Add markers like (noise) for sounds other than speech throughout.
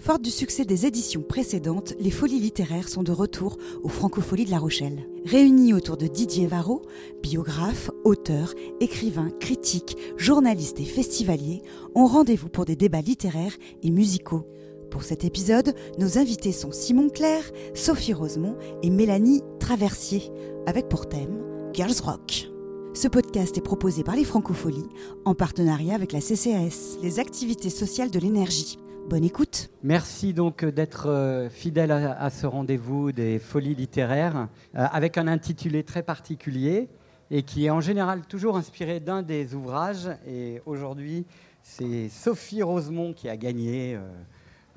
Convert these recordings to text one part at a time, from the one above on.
Forte du succès des éditions précédentes, les folies littéraires sont de retour aux Francopholies de La Rochelle. Réunis autour de Didier Varro, biographe, auteur, écrivain, critique, journaliste et festivalier, ont rendez-vous pour des débats littéraires et musicaux. Pour cet épisode, nos invités sont Simon Claire, Sophie Rosemont et Mélanie Traversier, avec pour thème Girls Rock. Ce podcast est proposé par les Francopholies en partenariat avec la CCAS, les activités sociales de l'énergie. Bonne écoute. Merci donc d'être euh, fidèle à, ce rendez-vous des folies littéraires euh, avec un intitulé très particulier et qui est en général toujours inspiré d'un des ouvrages. Et aujourd'hui, c'est Sophie Rosemont qui a gagné.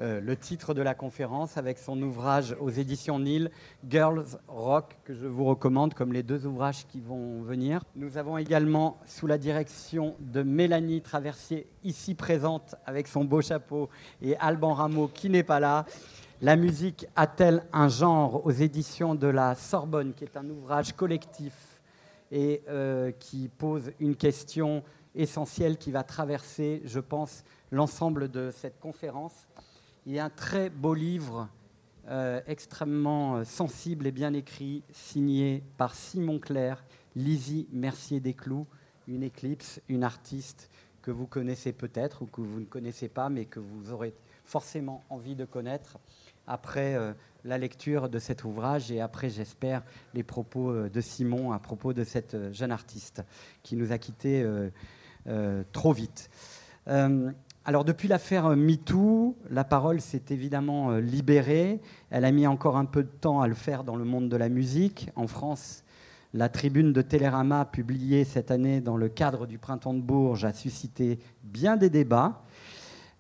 Euh, le titre de la conférence avec son ouvrage aux éditions Nil, Girls Rock, que je vous recommande comme les deux ouvrages qui vont venir. Nous avons également, sous la direction de Mélanie Traversier, ici présente avec son beau chapeau, et Alban Rameau qui n'est pas là, La musique a-t-elle un genre aux éditions de la Sorbonne, qui est un ouvrage collectif et euh, qui pose une question essentielle qui va traverser, je pense, l'ensemble de cette conférence il y a un très beau livre, euh, extrêmement euh, sensible et bien écrit, signé par Simon Clair, Lizzie Mercier-Desclous, une éclipse, une artiste que vous connaissez peut-être ou que vous ne connaissez pas, mais que vous aurez forcément envie de connaître après euh, la lecture de cet ouvrage et après, j'espère, les propos de Simon à propos de cette jeune artiste qui nous a quittés trop vite. Alors depuis l'affaire MeToo, la parole s'est évidemment euh, libérée. Elle a mis encore un peu de temps à le faire dans le monde de la musique. En France, la tribune de Télérama, publiée cette année dans le cadre du Printemps de Bourges, a suscité bien des débats.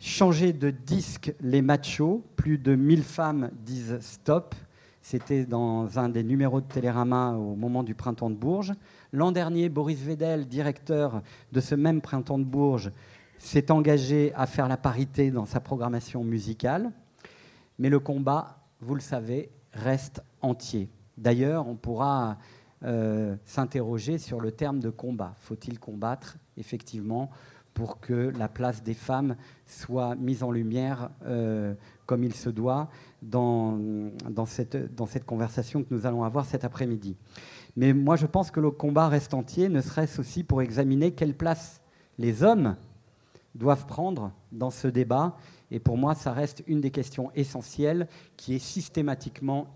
Changer de disque les machos, plus de 1000 femmes disent stop. C'était dans un des numéros de Télérama au moment du Printemps de Bourges. L'an dernier, Boris Vedel, directeur de ce même Printemps de Bourges, s'est engagé à faire la parité dans sa programmation musicale, mais le combat, vous le savez, reste entier. D'ailleurs, on pourra euh, s'interroger sur le terme de combat. Faut-il combattre, effectivement, pour que la place des femmes soit mise en lumière euh, comme il se doit dans, dans, cette, dans cette conversation que nous allons avoir cet après-midi. Mais moi, je pense que le combat reste entier, ne serait-ce aussi pour examiner quelle place les hommes doivent prendre dans ce débat. Et pour moi, ça reste une des questions essentielles qui est systématiquement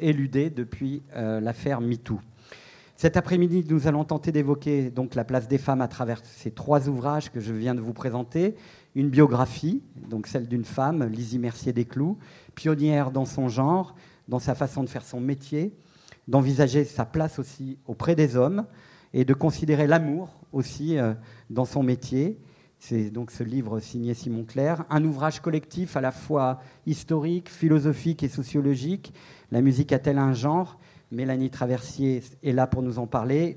éludée depuis euh, l'affaire MeToo. Cet après-midi, nous allons tenter d'évoquer donc la place des femmes à travers ces trois ouvrages que je viens de vous présenter. Une biographie, donc celle d'une femme, Lizzie Mercier-Desclous, pionnière dans son genre, dans sa façon de faire son métier, d'envisager sa place aussi auprès des hommes et de considérer l'amour aussi euh, dans son métier c'est donc ce livre signé Simon Clair, un ouvrage collectif à la fois historique, philosophique et sociologique. La musique a-t-elle un genre? Mélanie Traversier est là pour nous en parler.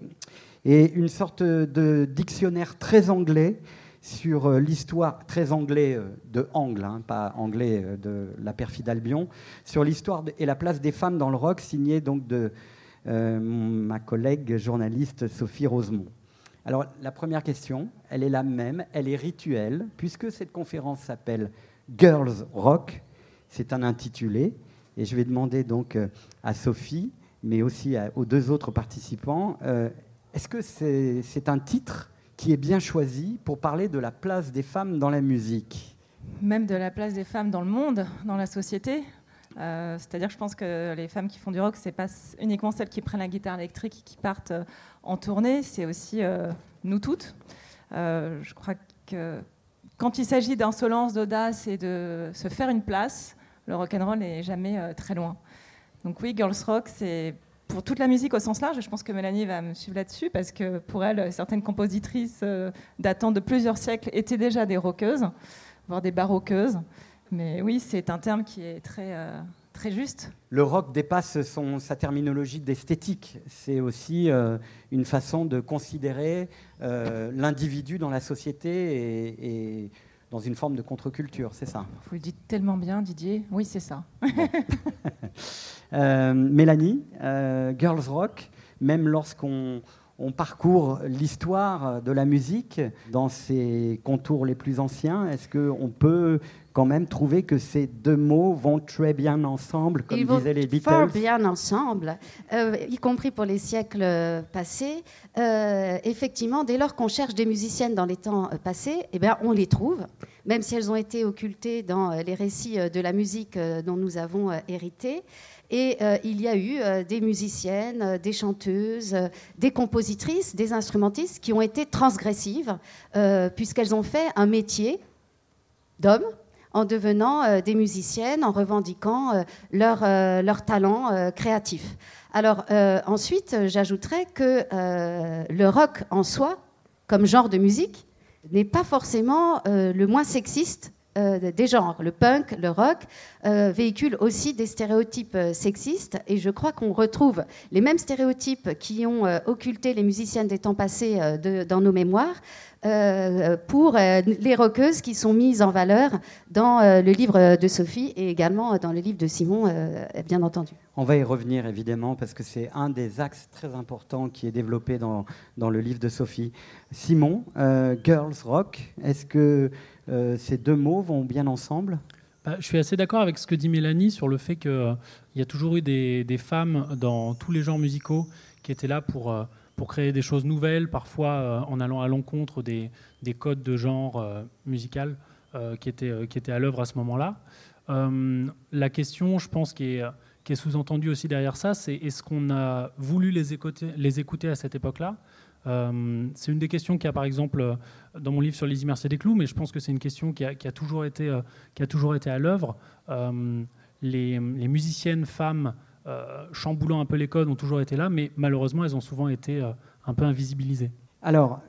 Et une sorte de dictionnaire très anglais sur euh, l'histoire, très anglais euh, de Angle, hein, pas anglais euh, de la perfide Albion, sur l'histoire et la place des femmes dans le rock, signé donc de ma collègue journaliste Sophie Rosemont. Alors la première question, elle est la même, elle est rituelle, puisque cette conférence s'appelle Girls Rock, c'est un intitulé, et je vais demander donc euh, à Sophie, mais aussi aux deux autres participants, euh, est-ce que c'est un titre qui est bien choisi pour parler de la place des femmes dans la musique? Même de la place des femmes dans le monde, dans la société? Euh, c'est-à-dire, je pense que les femmes qui font du rock, c'est pas uniquement celles qui prennent la guitare électrique et qui partent euh, en tournée, c'est aussi euh, nous toutes. je crois que quand il s'agit d'insolence, d'audace et de se faire une place, le rock and roll n'est jamais très loin. Donc oui, girls rock, c'est pour toute la musique au sens large. Je pense que Mélanie va me suivre là-dessus parce que pour elle, certaines compositrices datant de plusieurs siècles étaient déjà des rockeuses, voire des baroqueuses. Mais oui, c'est un terme qui est très, euh, très juste. Le rock dépasse son, sa terminologie d'esthétique. C'est aussi euh, une façon de considérer euh, l'individu dans la société et, dans une forme de contre-culture, c'est ça? Vous le dites tellement bien, Didier. Oui, c'est ça. (laughs) Mélanie, Girls Rock, même lorsqu'on on parcourt l'histoire de la musique dans ses contours les plus anciens. Est-ce qu'on peut quand même trouvé que ces deux mots vont très bien ensemble, comme Ils disaient les vont Beatles. fort bien ensemble, euh, y compris pour les siècles passés. Euh, effectivement, dès lors qu'on cherche des musiciennes dans les temps passés, eh bien, on les trouve, même si elles ont été occultées dans les récits de la musique dont nous avons hérité. Et euh, il y a eu euh, des musiciennes, euh, des chanteuses, des compositrices, des instrumentistes qui ont été transgressives, puisqu'elles ont fait un métier d'homme en devenant des musiciennes, en revendiquant leur, leur talent créatif. Alors ensuite, j'ajouterais que le rock en soi, comme genre de musique, n'est pas forcément le moins sexiste euh, des genres. Le punk, le rock euh, véhiculent aussi des stéréotypes euh, sexistes et je crois qu'on retrouve les mêmes stéréotypes qui ont occulté les musiciennes des temps passés dans nos mémoires pour les rockeuses qui sont mises en valeur dans le livre de Sophie et également dans le livre de Simon, bien entendu. On va y revenir évidemment parce que c'est un des axes très importants qui est développé dans, dans le livre de Sophie. Simon, Girls Rock, est-ce que euh, ces deux mots vont bien ensemble? Bah, Je suis assez d'accord avec ce que dit Mélanie sur le fait qu'il euh, y a toujours eu des, femmes dans tous les genres musicaux qui étaient là pour, euh, pour créer des choses nouvelles, parfois en allant à l'encontre des, des, codes de genre musical qui, étaient, qui étaient à l'œuvre à ce moment-là. la question, je pense, qui est, qui est sous-entendue aussi derrière ça, c'est est-ce qu'on a voulu les écouter, les écouter à cette époque-là? C'est une des questions qui a, par exemple, dans mon livre sur Lizzie Mercier des Clous, mais je pense que c'est une question qui a, toujours, été, euh, qui a toujours été à l'œuvre. Les, musiciennes femmes chamboulant un peu les codes ont toujours été là, mais malheureusement, elles ont souvent été un peu invisibilisées. Alors,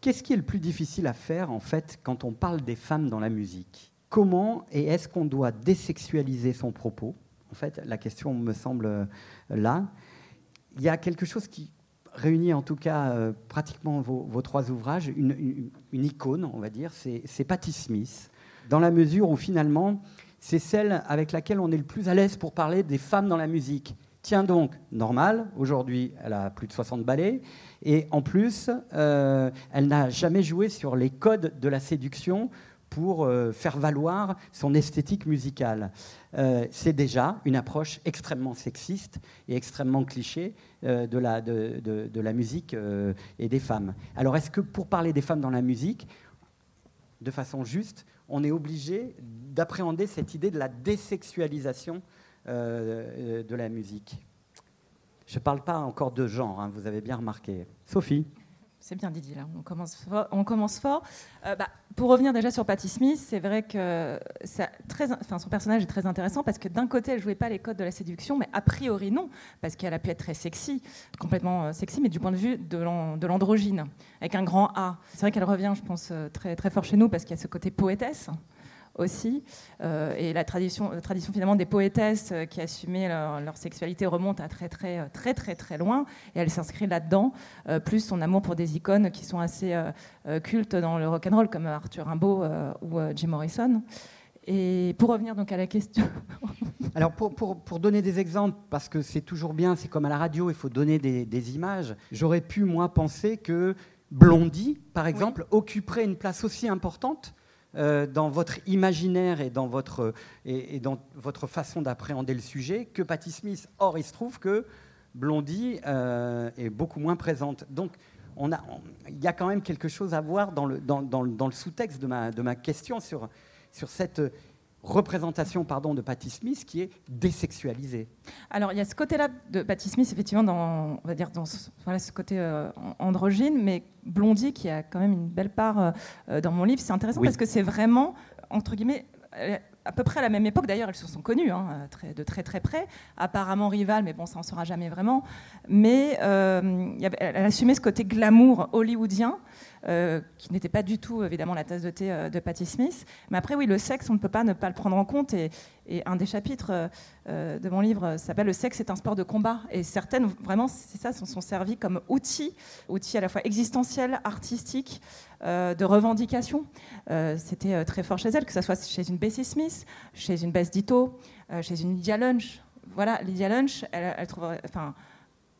qu'est-ce qui est le plus difficile à faire, en fait, quand on parle des femmes dans la musique? Comment et est-ce qu'on doit désexualiser son propos? En fait, la question me semble là. Il y a quelque chose qui, réunit en tout cas euh, pratiquement vos, trois ouvrages, une, icône, on va dire, c'est Patti Smith, dans la mesure où finalement, c'est celle avec laquelle on est le plus à l'aise pour parler des femmes dans la musique. Tiens donc, normal, aujourd'hui elle a plus de 60 ballets, et en plus, euh, elle n'a jamais joué sur les codes de la séduction pour euh, faire valoir son esthétique musicale. Euh, c'est déjà une approche extrêmement sexiste et extrêmement cliché euh, de, la, de, de, musique et des femmes. Alors est-ce que pour parler des femmes dans la musique, de façon juste, on est obligé d'appréhender cette idée de la désexualisation de la musique? Je ne parle pas encore de genre, hein, vous avez bien remarqué. Sophie? C'est bien Didier, là, on commence fort. On commence fort. Euh, bah, pour revenir déjà sur Patti Smith, c'est vrai que très, enfin, son personnage est très intéressant parce que d'un côté, elle jouait pas les codes de la séduction, mais a priori non, parce qu'elle a pu être très sexy, complètement euh, sexy, mais du point de vue de l'androgyne, avec un grand A. C'est vrai qu'elle revient, je pense, euh, très, très fort chez nous parce qu'il y a ce côté poétesse aussi. Euh, et la tradition, la tradition finalement des poétesses euh, qui assumaient leur, sexualité remonte à très très très très très loin. Et elle s'inscrit là-dedans, euh, plus son amour pour des icônes qui sont assez cultes dans le rock and roll comme Arthur Rimbaud ou Jim Morrison. Et pour revenir donc à la question. (laughs) Alors pour, pour, pour, donner des exemples, parce que c'est toujours bien, c'est comme à la radio, il faut donner des, des images. J'aurais pu moi penser que Blondie, par exemple, occuperait une place aussi importante euh, dans votre imaginaire et dans votre, et, dans votre façon d'appréhender le sujet que Patti Smith. Or, il se trouve que Blondie euh, est beaucoup moins présente. Donc, on a, il y a quand même quelque chose à voir dans le, dans, dans, dans le sous-texte de ma, de ma question sur, sur cette représentation pardon, de Patti Smith qui est désexualisée. Alors il y a ce côté-là de Patti Smith, effectivement, dans, on va dire dans ce, voilà, ce côté euh, androgyne, mais Blondie, qui a quand même une belle part euh, euh, dans mon livre, c'est intéressant parce que c'est vraiment, entre guillemets, à peu près à la même époque, d'ailleurs, elles se sont connues hein, très, de très très près, apparemment rivales, mais bon, ça n'en sera jamais vraiment. Mais elle assumait ce côté glamour hollywoodien euh, qui n'était pas du tout évidemment la tasse de thé euh, de Patti Smith. Mais après, oui, le sexe, on ne peut pas ne pas le prendre en compte. Et, un des chapitres euh, de mon livre s'appelle Le sexe est un sport de combat. Et certaines, vraiment, c'est ça, sont, sont servies comme outils, outils à la fois existentiels, artistiques, de revendication. C'était très fort chez elle, que ce soit chez une Bessie Smith, chez une Bess Ditto, chez une Lydia Lunch. Voilà, Lydia Lunch, elle, elle trouve, enfin,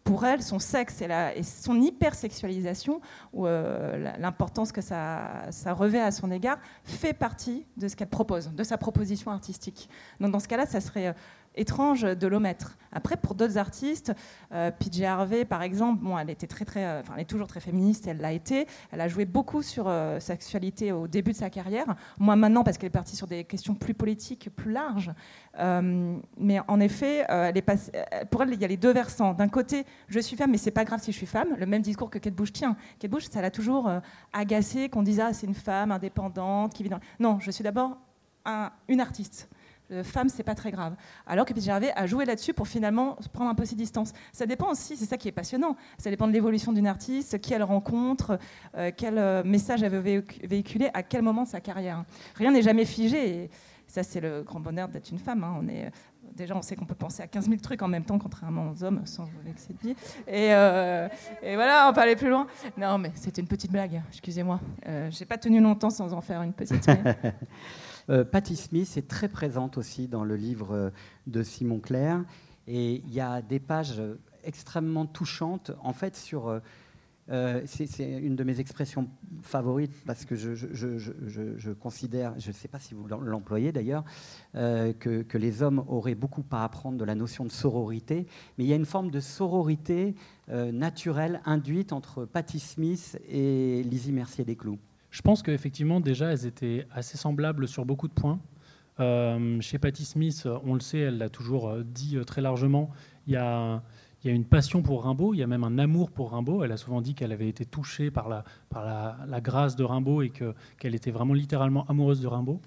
pour elle, son sexe et, son hypersexualisation, ou euh, l'importance que ça, ça, revêt à son égard, fait partie de ce qu'elle propose, de sa proposition artistique. Donc dans ce cas-là, ça serait euh, étrange de l'omettre. Après, pour d'autres artistes, euh, PJ Harvey, par exemple, bon, elle était très, très, euh, elle est toujours très féministe. Elle l'a été. Elle a joué beaucoup sur euh, sexualité au début de sa carrière. Moi, maintenant, parce qu'elle est partie sur des questions plus politiques, plus larges. Euh, mais en effet, est passée, pour elle, il y a les deux versants. D'un côté, je suis femme, mais c'est pas grave si je suis femme. Le même discours que Kate Bush tient. Kate Bush, ça l'a toujours agacé qu'on dise ah, c'est une femme indépendante qui vit dans. Non, je suis d'abord un, une artiste. Euh, femme, c'est pas très grave. Alors que. Harvey a joué là-dessus pour finalement prendre un peu ses distances. Ça dépend aussi, c'est ça qui est passionnant. Ça dépend de l'évolution d'une artiste, qui elle rencontre, euh, quel euh, message elle veut véhiculer, à quel moment de sa carrière. Rien n'est jamais figé. Ça, c'est le grand bonheur d'être une femme. Hein. On est, déjà, on sait qu'on peut penser à 15 000 trucs en même temps, contrairement aux hommes, sans vous vexer de dire. Et, et, voilà, on peut aller plus loin. Non, mais c'était une petite blague, excusez-moi. Euh, J'ai pas tenu longtemps sans en faire une petite. Euh, (laughs) Patti Smith est très présente aussi dans le livre euh, de Simon Clair. Et il y a des pages extrêmement touchantes, en fait, sur... Euh, c'est une de mes expressions favorites parce que je, je, considère, je ne sais pas si vous l'employez d'ailleurs, que, que, les hommes auraient beaucoup à apprendre de la notion de sororité, mais il y a une forme de sororité naturelle induite entre Patti Smith et Lizzie Mercier-Desclous. Je pense qu'effectivement, déjà, elles étaient assez semblables sur beaucoup de points. Euh, chez Patti Smith, on le sait, elle l'a toujours euh, dit euh, très largement, il y, a, une passion pour Rimbaud, il y a même un amour pour Rimbaud. Elle a souvent dit qu'elle avait été touchée par la, grâce de Rimbaud et qu'elle était vraiment littéralement amoureuse de Rimbaud.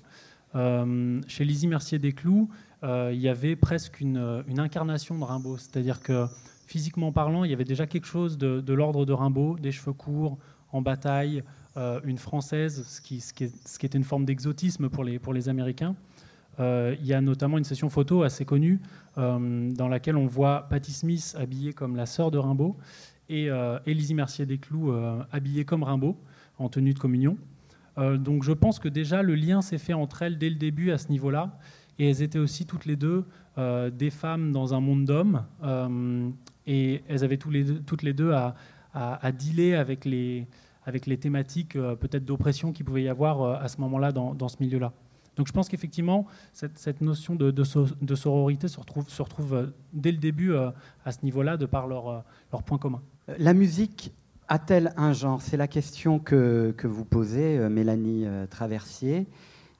chez Lizzie Mercier-Desclous, il y avait presque une, incarnation de Rimbaud, c'est-à-dire que physiquement parlant, il y avait déjà quelque chose de, l'ordre de Rimbaud, des cheveux courts, en bataille, une française, ce qui, ce, était une forme d'exotisme pour les, Américains. Euh, il y a notamment une session photo assez connue euh, dans laquelle on voit Patti Smith habillée comme la sœur de Rimbaud et Élisie Mercier-Desclous habillée comme Rimbaud en tenue de communion. donc je pense que déjà le lien s'est fait entre elles dès le début à ce niveau-là. Et elles étaient aussi toutes les deux des femmes dans un monde d'hommes. et elles avaient toutes les deux, à, à dealer avec les, avec les thématiques euh, peut-être d'oppression qu'il pouvait y avoir euh, à ce moment-là dans, ce milieu-là. Donc je pense qu'effectivement, cette, notion de, sororité se retrouve, euh, dès le début à ce niveau-là, de par leurs leur points communs. La musique a-t-elle un genre? C'est la question que, que, vous posez, Mélanie Traversier.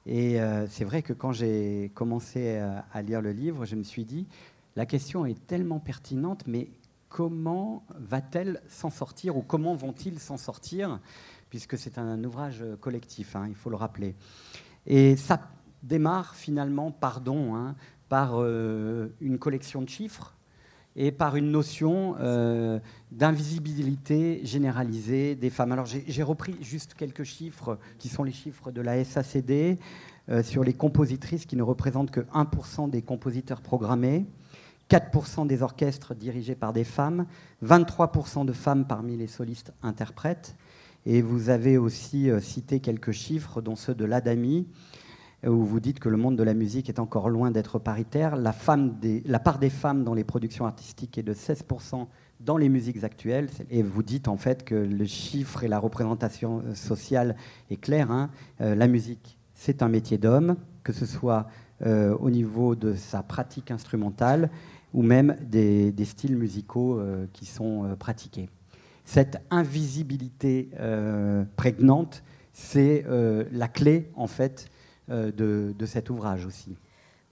Et c'est vrai que quand j'ai commencé à lire le livre, je me suis dit, la question est tellement pertinente, mais comment va-t-elle s'en sortir ou comment vont-ils s'en sortir puisque c'est un ouvrage collectif, hein, il faut le rappeler. Et ça démarre finalement, pardon, hein, par euh, une collection de chiffres et par une notion euh, d'invisibilité généralisée des femmes. Alors j'ai repris juste quelques chiffres qui sont les chiffres de la SACD euh, sur les compositrices qui ne représentent que 1% des compositeurs programmés. 4% des orchestres dirigés par des femmes, 23% de femmes parmi les solistes interprètes. Et vous avez aussi euh, cité quelques chiffres, dont ceux de l'ADAMI, où vous dites que le monde de la musique est encore loin d'être paritaire. La, part des femmes dans les productions artistiques est de 16% dans les musiques actuelles. Et vous dites en fait que le chiffre et la représentation euh, sociale est claire. Hein. Euh, la musique, c'est un métier d'homme, que ce soit au niveau de sa pratique instrumentale ou même des, styles musicaux euh, qui sont euh, pratiqués. Cette invisibilité euh, prégnante, c'est la clé en fait de, cet ouvrage aussi.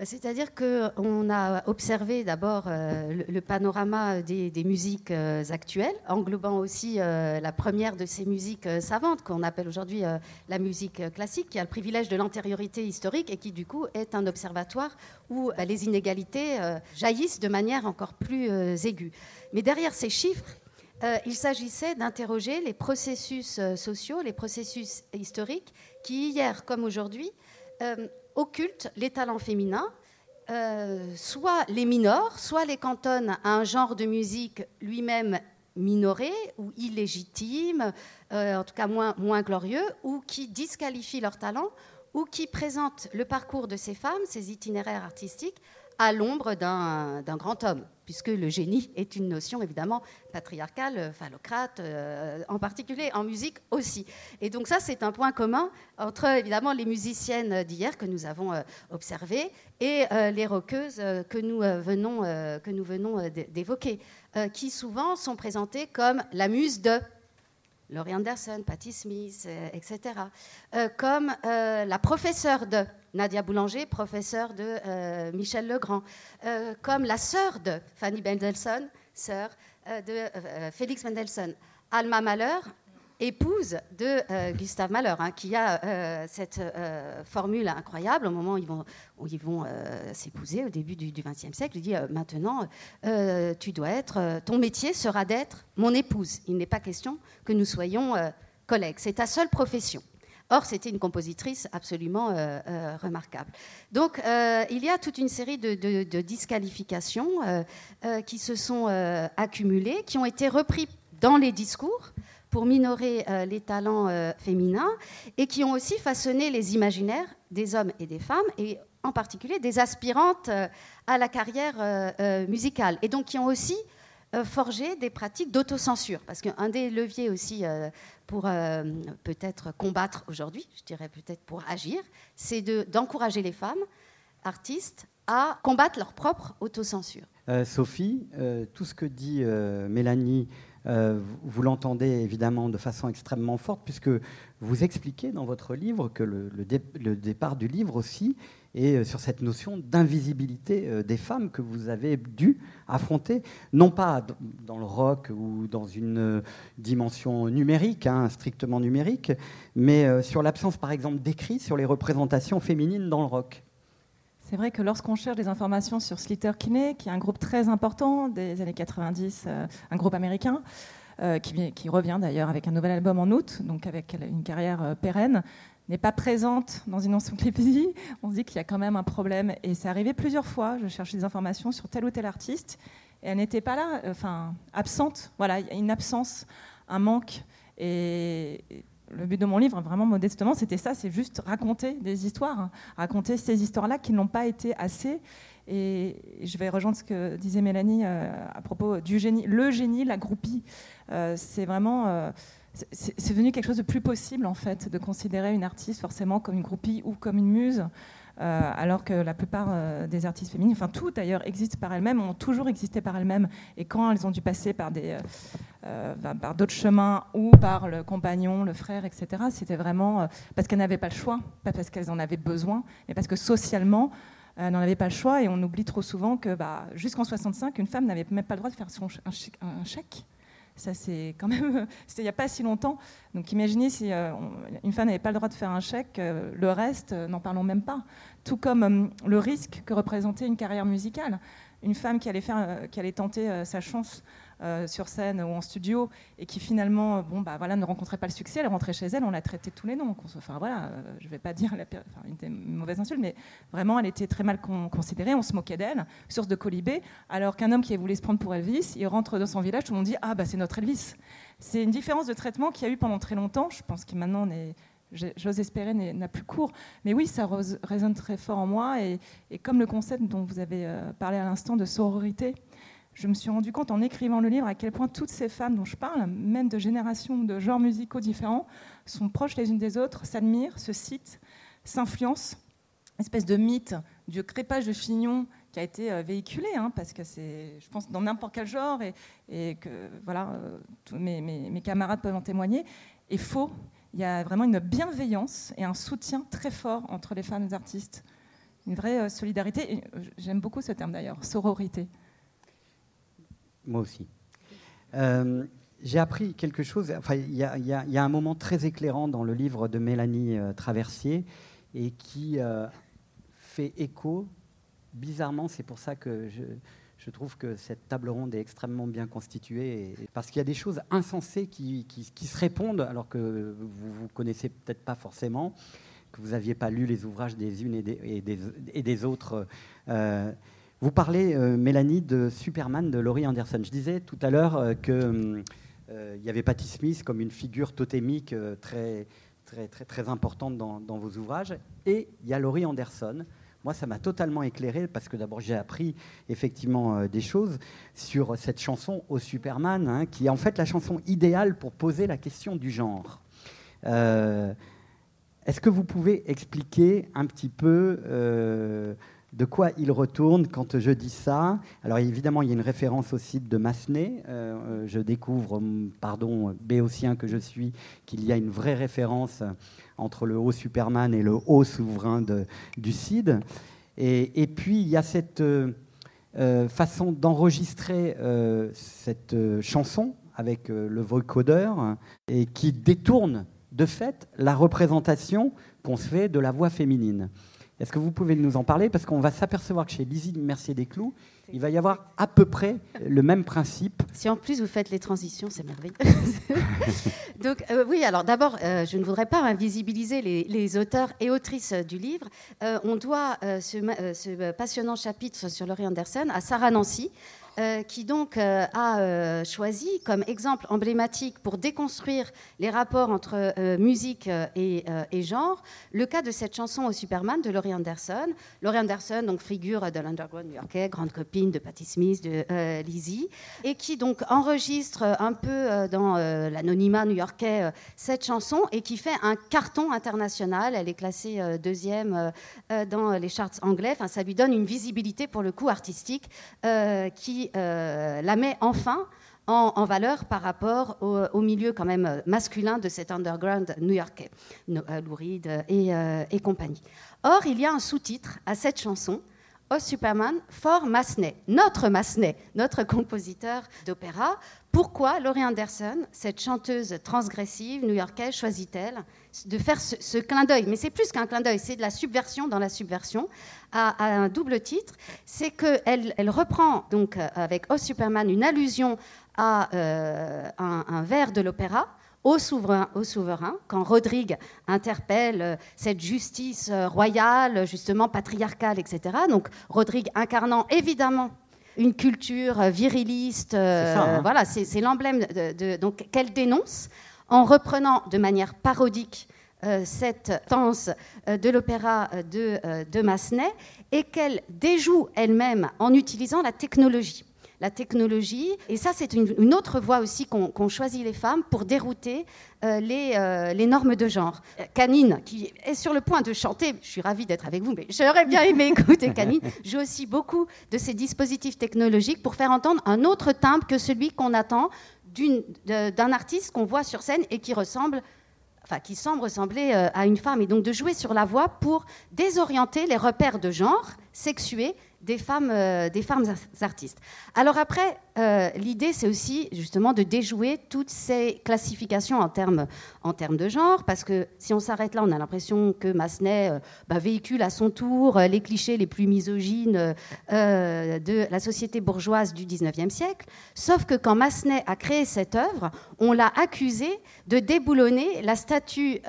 Bah, c'est-à-dire qu'on a observé d'abord le, panorama des, musiques actuelles, englobant aussi la première de ces musiques savantes qu'on appelle aujourd'hui la musique classique, qui a le privilège de l'antériorité historique et qui du coup est un observatoire où euh, les inégalités euh, jaillissent de manière encore plus euh, aiguë. Mais derrière ces chiffres, il s'agissait d'interroger les processus sociaux, les processus historiques qui, hier comme aujourd'hui, occultent les talents féminins, soit les minorent, soit les cantonnent à un genre de musique lui-même minoré ou illégitime, en tout cas moins, moins glorieux, ou qui disqualifient leurs talents ou qui présente le parcours de ces femmes, ces itinéraires artistiques, à l'ombre d'un grand homme, puisque le génie est une notion évidemment patriarcale, phallocrate, euh, en particulier en musique aussi. Et donc ça, c'est un point commun entre évidemment les musiciennes d'hier que nous avons euh, observées et euh, les rockeuses que nous venons, que nous venons d'évoquer, qui souvent sont présentées comme la muse de Laurie Anderson, Patti Smith, etc., comme la professeure de Nadia Boulanger, professeure de euh, Michel Legrand, euh, comme la sœur de Fanny Mendelssohn, sœur euh, de Félix Mendelssohn. Alma Malheur, épouse de Gustave Malheur, hein, qui a cette formule incroyable au moment où ils vont, s'épouser au début du XXe siècle. Il dit maintenant, tu dois être, ton métier sera d'être mon épouse. Il n'est pas question que nous soyons collègues. C'est ta seule profession. Or, c'était une compositrice absolument euh, euh, remarquable. Donc, euh, il y a toute une série de, disqualifications qui se sont accumulées, qui ont été repris dans les discours pour minorer les talents féminins et qui ont aussi façonné les imaginaires des hommes et des femmes, et en particulier des aspirantes à la carrière musicale, et donc qui ont aussi forgé des pratiques d'autocensure. Parce qu'un des leviers aussi pour euh, peut-être combattre aujourd'hui, je dirais peut-être pour agir, c'est d'encourager les femmes artistes à combattre leur propre autocensure. Euh, Sophie, euh, tout ce que dit Mélanie, vous l'entendez évidemment de façon extrêmement forte, puisque vous expliquez dans votre livre que le, départ du livre aussi et euh, sur cette notion d'invisibilité euh, des femmes que vous avez dû affronter, non pas dans le rock ou dans une euh, dimension numérique, hein, strictement numérique, mais sur l'absence, par exemple, d'écrits sur les représentations féminines dans le rock. C'est vrai que lorsqu'on cherche des informations sur Slater Kinney, qui est un groupe très important des années 90, un groupe américain, qui, qui, revient d'ailleurs avec un nouvel album en août, donc avec une carrière pérenne, n'est pas présente dans une encyclopédie, on se dit qu'il y a quand même un problème. Et c'est arrivé plusieurs fois. Je cherchais des informations sur tel ou tel artiste et elle n'était pas là, enfin absente. Voilà, il y a une absence, un manque. Et le but de mon livre, vraiment modestement, c'était ça, c'est juste raconter des histoires, raconter ces histoires-là qui n'ont pas été assez. Et je vais rejoindre ce que disait Mélanie euh, à propos du génie. Le génie, la groupie, euh, c'est vraiment... Euh, c'est devenu quelque chose de plus possible en fait de considérer une artiste forcément comme une groupie ou comme une muse. Euh, alors que la plupart euh, des artistes féminines, enfin tout d'ailleurs, existent par elles-mêmes, ont toujours existé par elles-mêmes. Et quand elles ont dû passer par des, euh, par d'autres chemins ou par le compagnon, le frère, etc., c'était vraiment parce qu'elles n'avaient pas le choix, pas parce qu'elles en avaient besoin, mais parce que socialement, elles n'en avaient pas le choix. Et on oublie trop souvent que bah, jusqu'en 65, une femme n'avait même pas le droit de faire son, un chèque ça, c'est quand même. (laughs) C'était il n'y a pas si longtemps. Donc, imaginez si euh, une femme n'avait pas le droit de faire un chèque, euh, le reste, euh, n'en parlons même pas. Tout comme le risque que représentait une carrière musicale. Une femme qui allait, faire, qui allait tenter sa chance euh, sur scène ou en studio et qui finalement bon, bah, voilà, ne rencontrait pas le succès, elle rentrait chez elle, on la traitait tous les noms. Enfin, voilà, euh, je ne vais pas dire la, une, mauvaise insulte, mais vraiment elle était très mal considérée, on se moquait d'elle, source de colibé, alors qu'un homme qui voulait se prendre pour Elvis, il rentre dans son village, tout le monde dit Ah, bah, c'est notre Elvis. C'est une différence de traitement qu'il y a eu pendant très longtemps, je pense qu'il maintenant j'ose espérer, n'a plus cours. Mais oui, ça résonne très fort en moi. Et, comme le concept dont vous avez euh, parlé à l'instant de sororité, je me suis rendu compte en écrivant le livre à quel point toutes ces femmes dont je parle, même de générations de genres musicaux différents, sont proches les unes des autres, s'admirent, se citent, s'influencent. Espèce de mythe du crépage de chignon qui a été euh, véhiculé, hein, parce que c'est, je pense, dans n'importe quel genre, et, que voilà, euh, tous mes, mes, camarades peuvent en témoigner, est faux. Il y a vraiment une bienveillance et un soutien très fort entre les femmes artistes. Une vraie euh, solidarité. J'aime beaucoup ce terme d'ailleurs, sororité. Moi aussi. Euh, j'ai appris quelque chose. Enfin, il y, a un moment très éclairant dans le livre de Mélanie euh, Traversier et qui euh, fait écho. Bizarrement, c'est pour ça que je, trouve que cette table ronde est extrêmement bien constituée, parce qu'il y a des choses insensées qui, se répondent, alors que vous ne connaissez peut-être pas forcément, que vous n'aviez pas lu les ouvrages des unes et des, autres. Vous parlez, euh, Mélanie, de Superman de Laurie Anderson. Je disais tout à l'heure euh, qu'il euh, y avait Patti Smith comme une figure totémique très, très, très, très importante dans, vos ouvrages. Et il y a Laurie Anderson. moi, ça m'a totalement éclairé parce que d'abord, j'ai appris effectivement des choses sur cette chanson au Superman, hein, qui est en fait la chanson idéale pour poser la question du genre. Est-ce que vous pouvez expliquer un petit peu de quoi il retourne quand je dis ça? Alors évidemment, il y a une référence au site de Massenet. je découvre, pardon, béotien que je suis, qu'il y a une vraie référence entre le haut Superman et le haut souverain du CID. Et, puis, il y a cette euh, euh, façon d'enregistrer euh, cette chanson avec le vocodeur et qui détourne de fait la représentation qu'on se fait de la voix féminine. Est-ce que vous pouvez nous en parler? Parce qu'on va s'apercevoir que chez Lizzie Mercier-Desclous, il va y avoir à peu près le même principe. Si en plus vous faites les transitions, c'est merveilleux. (laughs) Donc euh, oui, alors d'abord, euh, je ne voudrais pas invisibiliser les, auteurs et autrices du livre. Euh, on doit ce, ce, passionnant chapitre sur Laurie Anderson à Sarah Nancy, euh, qui donc euh, a euh, choisi comme exemple emblématique pour déconstruire les rapports entre musique et, genre le cas de cette chanson au Superman de Laurie Anderson. Laurie Anderson, donc figure de l'underground new-yorkais, grande copine de Patti Smith, de Lizzie, et qui donc enregistre un peu dans l'anonymat new-yorkais cette chanson et qui fait un carton international. Elle est classée deuxième dans les charts anglais. Enfin, ça lui donne une visibilité pour le coup artistique qui euh, la met enfin en, valeur par rapport au, milieu quand même masculin de cet underground new-yorkais, euh, Lou Reed et, euh, et, compagnie. Or, il y a un sous-titre à cette chanson, Oh Superman for Massenet, notre Massenet, notre compositeur d'opéra. Pourquoi Laurie Anderson, cette chanteuse transgressive new-yorkaise, choisit-elle de faire ce, clin d'œil? Mais c'est plus qu'un clin d'œil, c'est de la subversion dans la subversion, à, un double titre. C'est qu'elle elle reprend, donc, euh, avec Oh Superman, une allusion à euh, un vers de l'opéra au souverain, au souverain, quand Rodrigue interpelle euh, cette justice royale, justement patriarcale, etc. Donc Rodrigue incarnant évidemment une culture euh, viriliste, hein. voilà, c'est l'emblème de, donc qu'elle dénonce en reprenant de manière parodique cette danse de l'opéra de, de Massenet et qu'elle déjoue elle-même en utilisant la technologie la technologie. Et ça, c'est une, autre voie aussi qu'ont choisi les femmes pour dérouter euh, les, euh, les, normes de genre. Canine, qui est sur le point de chanter, je suis ravie d'être avec vous, mais j'aurais bien aimé (laughs) écouter Canine, joue aussi beaucoup de ces dispositifs technologiques pour faire entendre un autre timbre que celui qu'on attend d'un artiste qu'on voit sur scène et qui ressemble enfin, qui semble ressembler euh, à une femme, et donc de jouer sur la voix pour désorienter les repères de genre sexués des femmes, euh, des femmes artistes. Alors après, euh, l'idée, c'est aussi justement de déjouer toutes ces classifications en termes, de genre, parce que si on s'arrête là, on a l'impression que Massenet euh, bah, véhicule à son tour les clichés les plus misogynes de la société bourgeoise du 19e siècle. Sauf que quand Massenet a créé cette œuvre, on l'a accusé de déboulonner la statue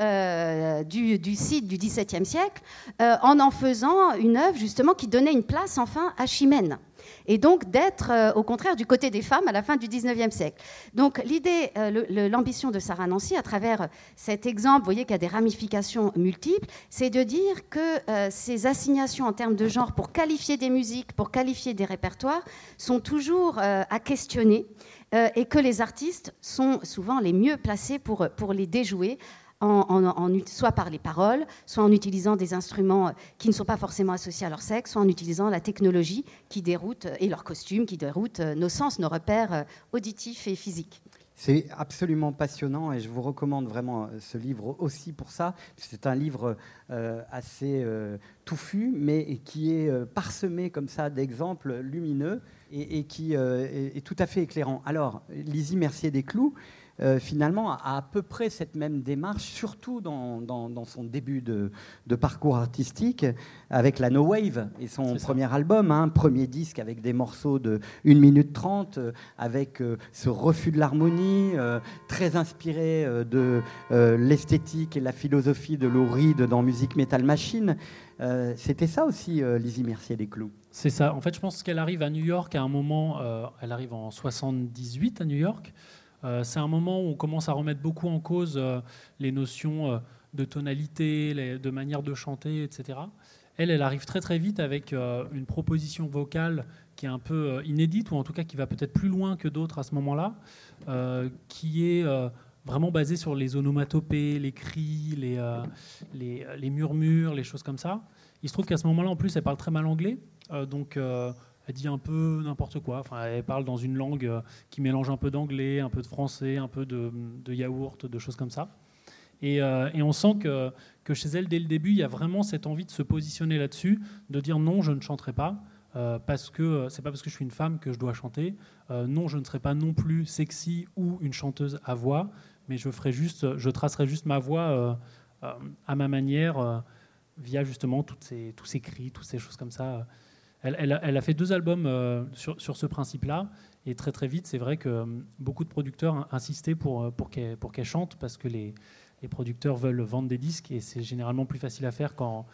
du, du site du XVIIe siècle en en faisant une œuvre justement qui donnait une place enfin à Chimène et donc d'être euh, au contraire du côté des femmes à la fin du 19e siècle. Donc l'idée, euh, l'ambition de Sarah Nancy à travers cet exemple, vous voyez qu'il y a des ramifications multiples, c'est de dire que euh, ces assignations en termes de genre pour qualifier des musiques, pour qualifier des répertoires, sont toujours à questionner et que les artistes sont souvent les mieux placés pour, pour les déjouer soit par les paroles, soit en utilisant des instruments qui ne sont pas forcément associés à leur sexe, soit en utilisant la technologie qui déroute et leurs costumes qui déroutent nos sens, nos repères euh, auditifs et physiques. C'est absolument passionnant et je vous recommande vraiment euh, ce livre aussi pour ça. C'est un livre euh, assez touffu, mais qui est parsemé comme ça d'exemples lumineux et, qui est, tout à fait éclairant. Alors, Lizzie Mercier des Clous, euh, finalement, a à peu près cette même démarche, surtout dans, son début de, parcours artistique, avec la No Wave et son premier album, hein, premier disque avec des morceaux de 1 minute 30, euh, avec euh, ce refus de l'harmonie, très inspiré de l'esthétique et la philosophie de Lou Reed dans Musique Metal Machine. C'était ça aussi, Lizzie Mercier des Clous. C'est ça. En fait, je pense qu'elle arrive à New York à un moment, elle arrive en 78 à New York. Euh, c'est un moment où on commence à remettre beaucoup en cause euh, les notions euh, de tonalité, de manière de chanter, etc. elle, elle arrive très très vite avec une proposition vocale qui est un peu inédite, ou en tout cas qui va peut-être plus loin que d'autres à ce moment-là, qui est vraiment basée sur les onomatopées, les cris, les, les, les, murmures, les choses comme ça. Il se trouve qu'à ce moment-là, en plus, elle parle très mal anglais, donc elle dit un peu n'importe quoi. Enfin, elle parle dans une langue euh, qui mélange un peu d'anglais, un peu de français, un peu de, yaourt, de choses comme ça. Et, euh, on sent que, que, chez elle, dès le début, il y a vraiment cette envie de se positionner là-dessus, de dire non, je ne chanterai pas. Euh, parce que c'est pas parce que je suis une femme que je dois chanter. non, je ne serai pas non plus sexy ou une chanteuse à voix, mais je ferai juste, je tracerai juste ma voix à ma manière, via justement toutes ces, tous ces cris, toutes ces choses comme ça elle, a, fait deux albums euh, sur, ce principe-là. Et très très vite, c'est vrai que euh, beaucoup de producteurs insistaient pour, euh, pour qu'elle chante parce que les, producteurs veulent vendre des disques et c'est généralement plus facile à faire quand,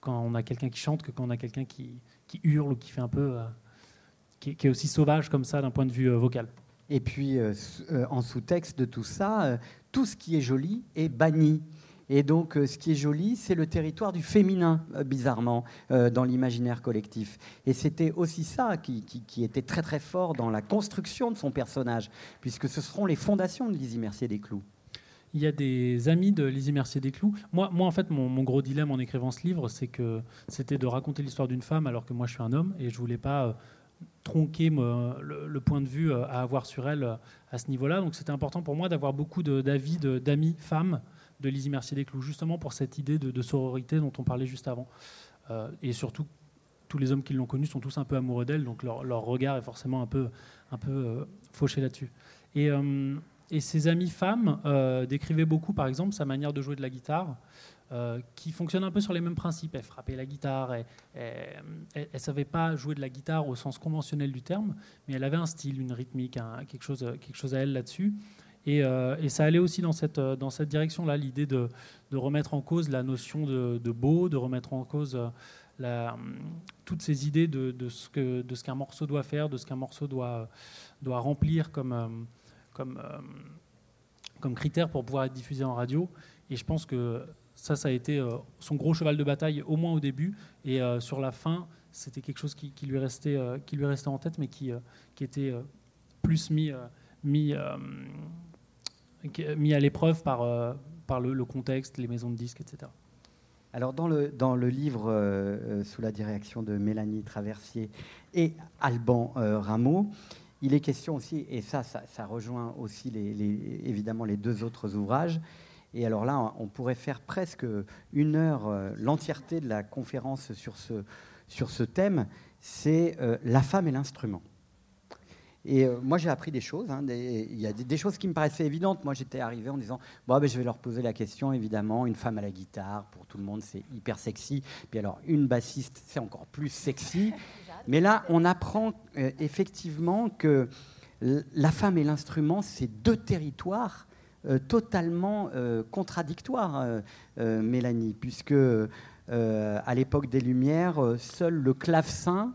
quand on a quelqu'un qui chante que quand on a quelqu'un qui, hurle ou qui fait un peu. qui, est aussi sauvage comme ça d'un point de vue vocal. Et puis, en sous-texte de tout ça, tout ce qui est joli est banni. Et donc, euh, ce qui est joli, c'est le territoire du féminin, euh, bizarrement, euh, dans l'imaginaire collectif. Et c'était aussi ça qui, était très très fort dans la construction de son personnage, puisque ce seront les fondations de Lizzie Mercier des Clous. Il y a des amis de Lizzie Mercier des Clous. Moi, moi en fait, mon, gros dilemme en écrivant ce livre, c'est que c'était de raconter l'histoire d'une femme alors que moi je suis un homme et je voulais pas tronquer le, le, point de vue à avoir sur elle à ce niveau-là. Donc c'était important pour moi d'avoir beaucoup d'avis d'amis femmes de Lizzie Mercier des Clous, justement pour cette idée de, sororité dont on parlait juste avant. Euh, et surtout, tous les hommes qui l'ont connue sont tous un peu amoureux d'elle, donc leur, regard est forcément un peu, un peu euh, fauché là-dessus. Et, euh, et, ses amies femmes décrivaient beaucoup, par exemple, sa manière de jouer de la guitare. qui fonctionne un peu sur les mêmes principes. Elle frappait la guitare, elle ne savait pas jouer de la guitare au sens conventionnel du terme, mais elle avait un style, une rythmique, quelque, chose, quelque chose à elle là-dessus. Euh, et, ça allait aussi dans cette, euh, dans cette direction-là, l'idée de, de, remettre en cause la notion de, beau, de remettre en cause euh, la, toutes ces idées de, de ce qu'un morceau doit faire, de ce qu'un morceau doit, doit remplir comme, comme, comme critère pour pouvoir être diffusé en radio. Et je pense que ça, ça a été son gros cheval de bataille, au moins au début. Et sur la fin, c'était quelque chose qui, qui, lui restait, qui lui restait en tête, mais qui, qui était plus mis, mis mis à l'épreuve par, euh, par le, contexte, les maisons de disques, etc. Alors dans le, dans le livre euh, euh, sous la direction de Mélanie Traversier et Alban Rameau, il est question aussi, et ça, ça, rejoint aussi les, évidemment les deux autres ouvrages, et alors là, on pourrait faire presque une heure, l'entièreté de la conférence sur ce, sur ce thème, c'est la femme et l'instrument. Et euh, moi, j'ai appris des choses. Hein, il y a des, choses qui me paraissaient évidentes. Moi, j'étais arrivé en disant bon, ben, je vais leur poser la question, évidemment. Une femme à la guitare, pour tout le monde, c'est hyper sexy. Puis alors, une bassiste, c'est encore plus sexy. (laughs) Mais là, on apprend euh, effectivement que la femme et l'instrument, c'est deux territoires euh, totalement contradictoires, Mélanie, puisque à l'époque des Lumières, seul le clavecin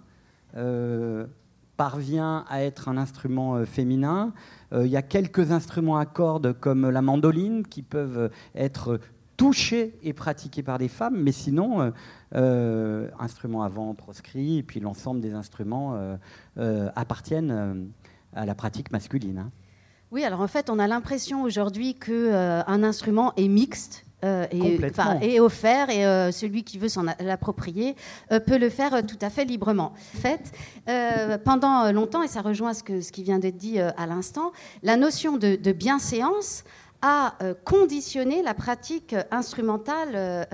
parvient à être un instrument euh, féminin. Euh, il y a quelques instruments à cordes comme la mandoline qui peuvent être touchés et pratiqués par des femmes, mais sinon, euh, instruments à vent proscrit, et puis l'ensemble des instruments appartiennent à la pratique masculine. Hein. Oui, alors en fait, on a l'impression aujourd'hui qu'un instrument est mixte euh, et, offert, et euh, celui qui veut s'en l'approprier euh, peut le faire tout à fait librement. fait, pendant longtemps, et ça rejoint ce, que, ce qui vient d'être dit à l'instant, la notion de, de bienséance a conditionné la pratique instrumentale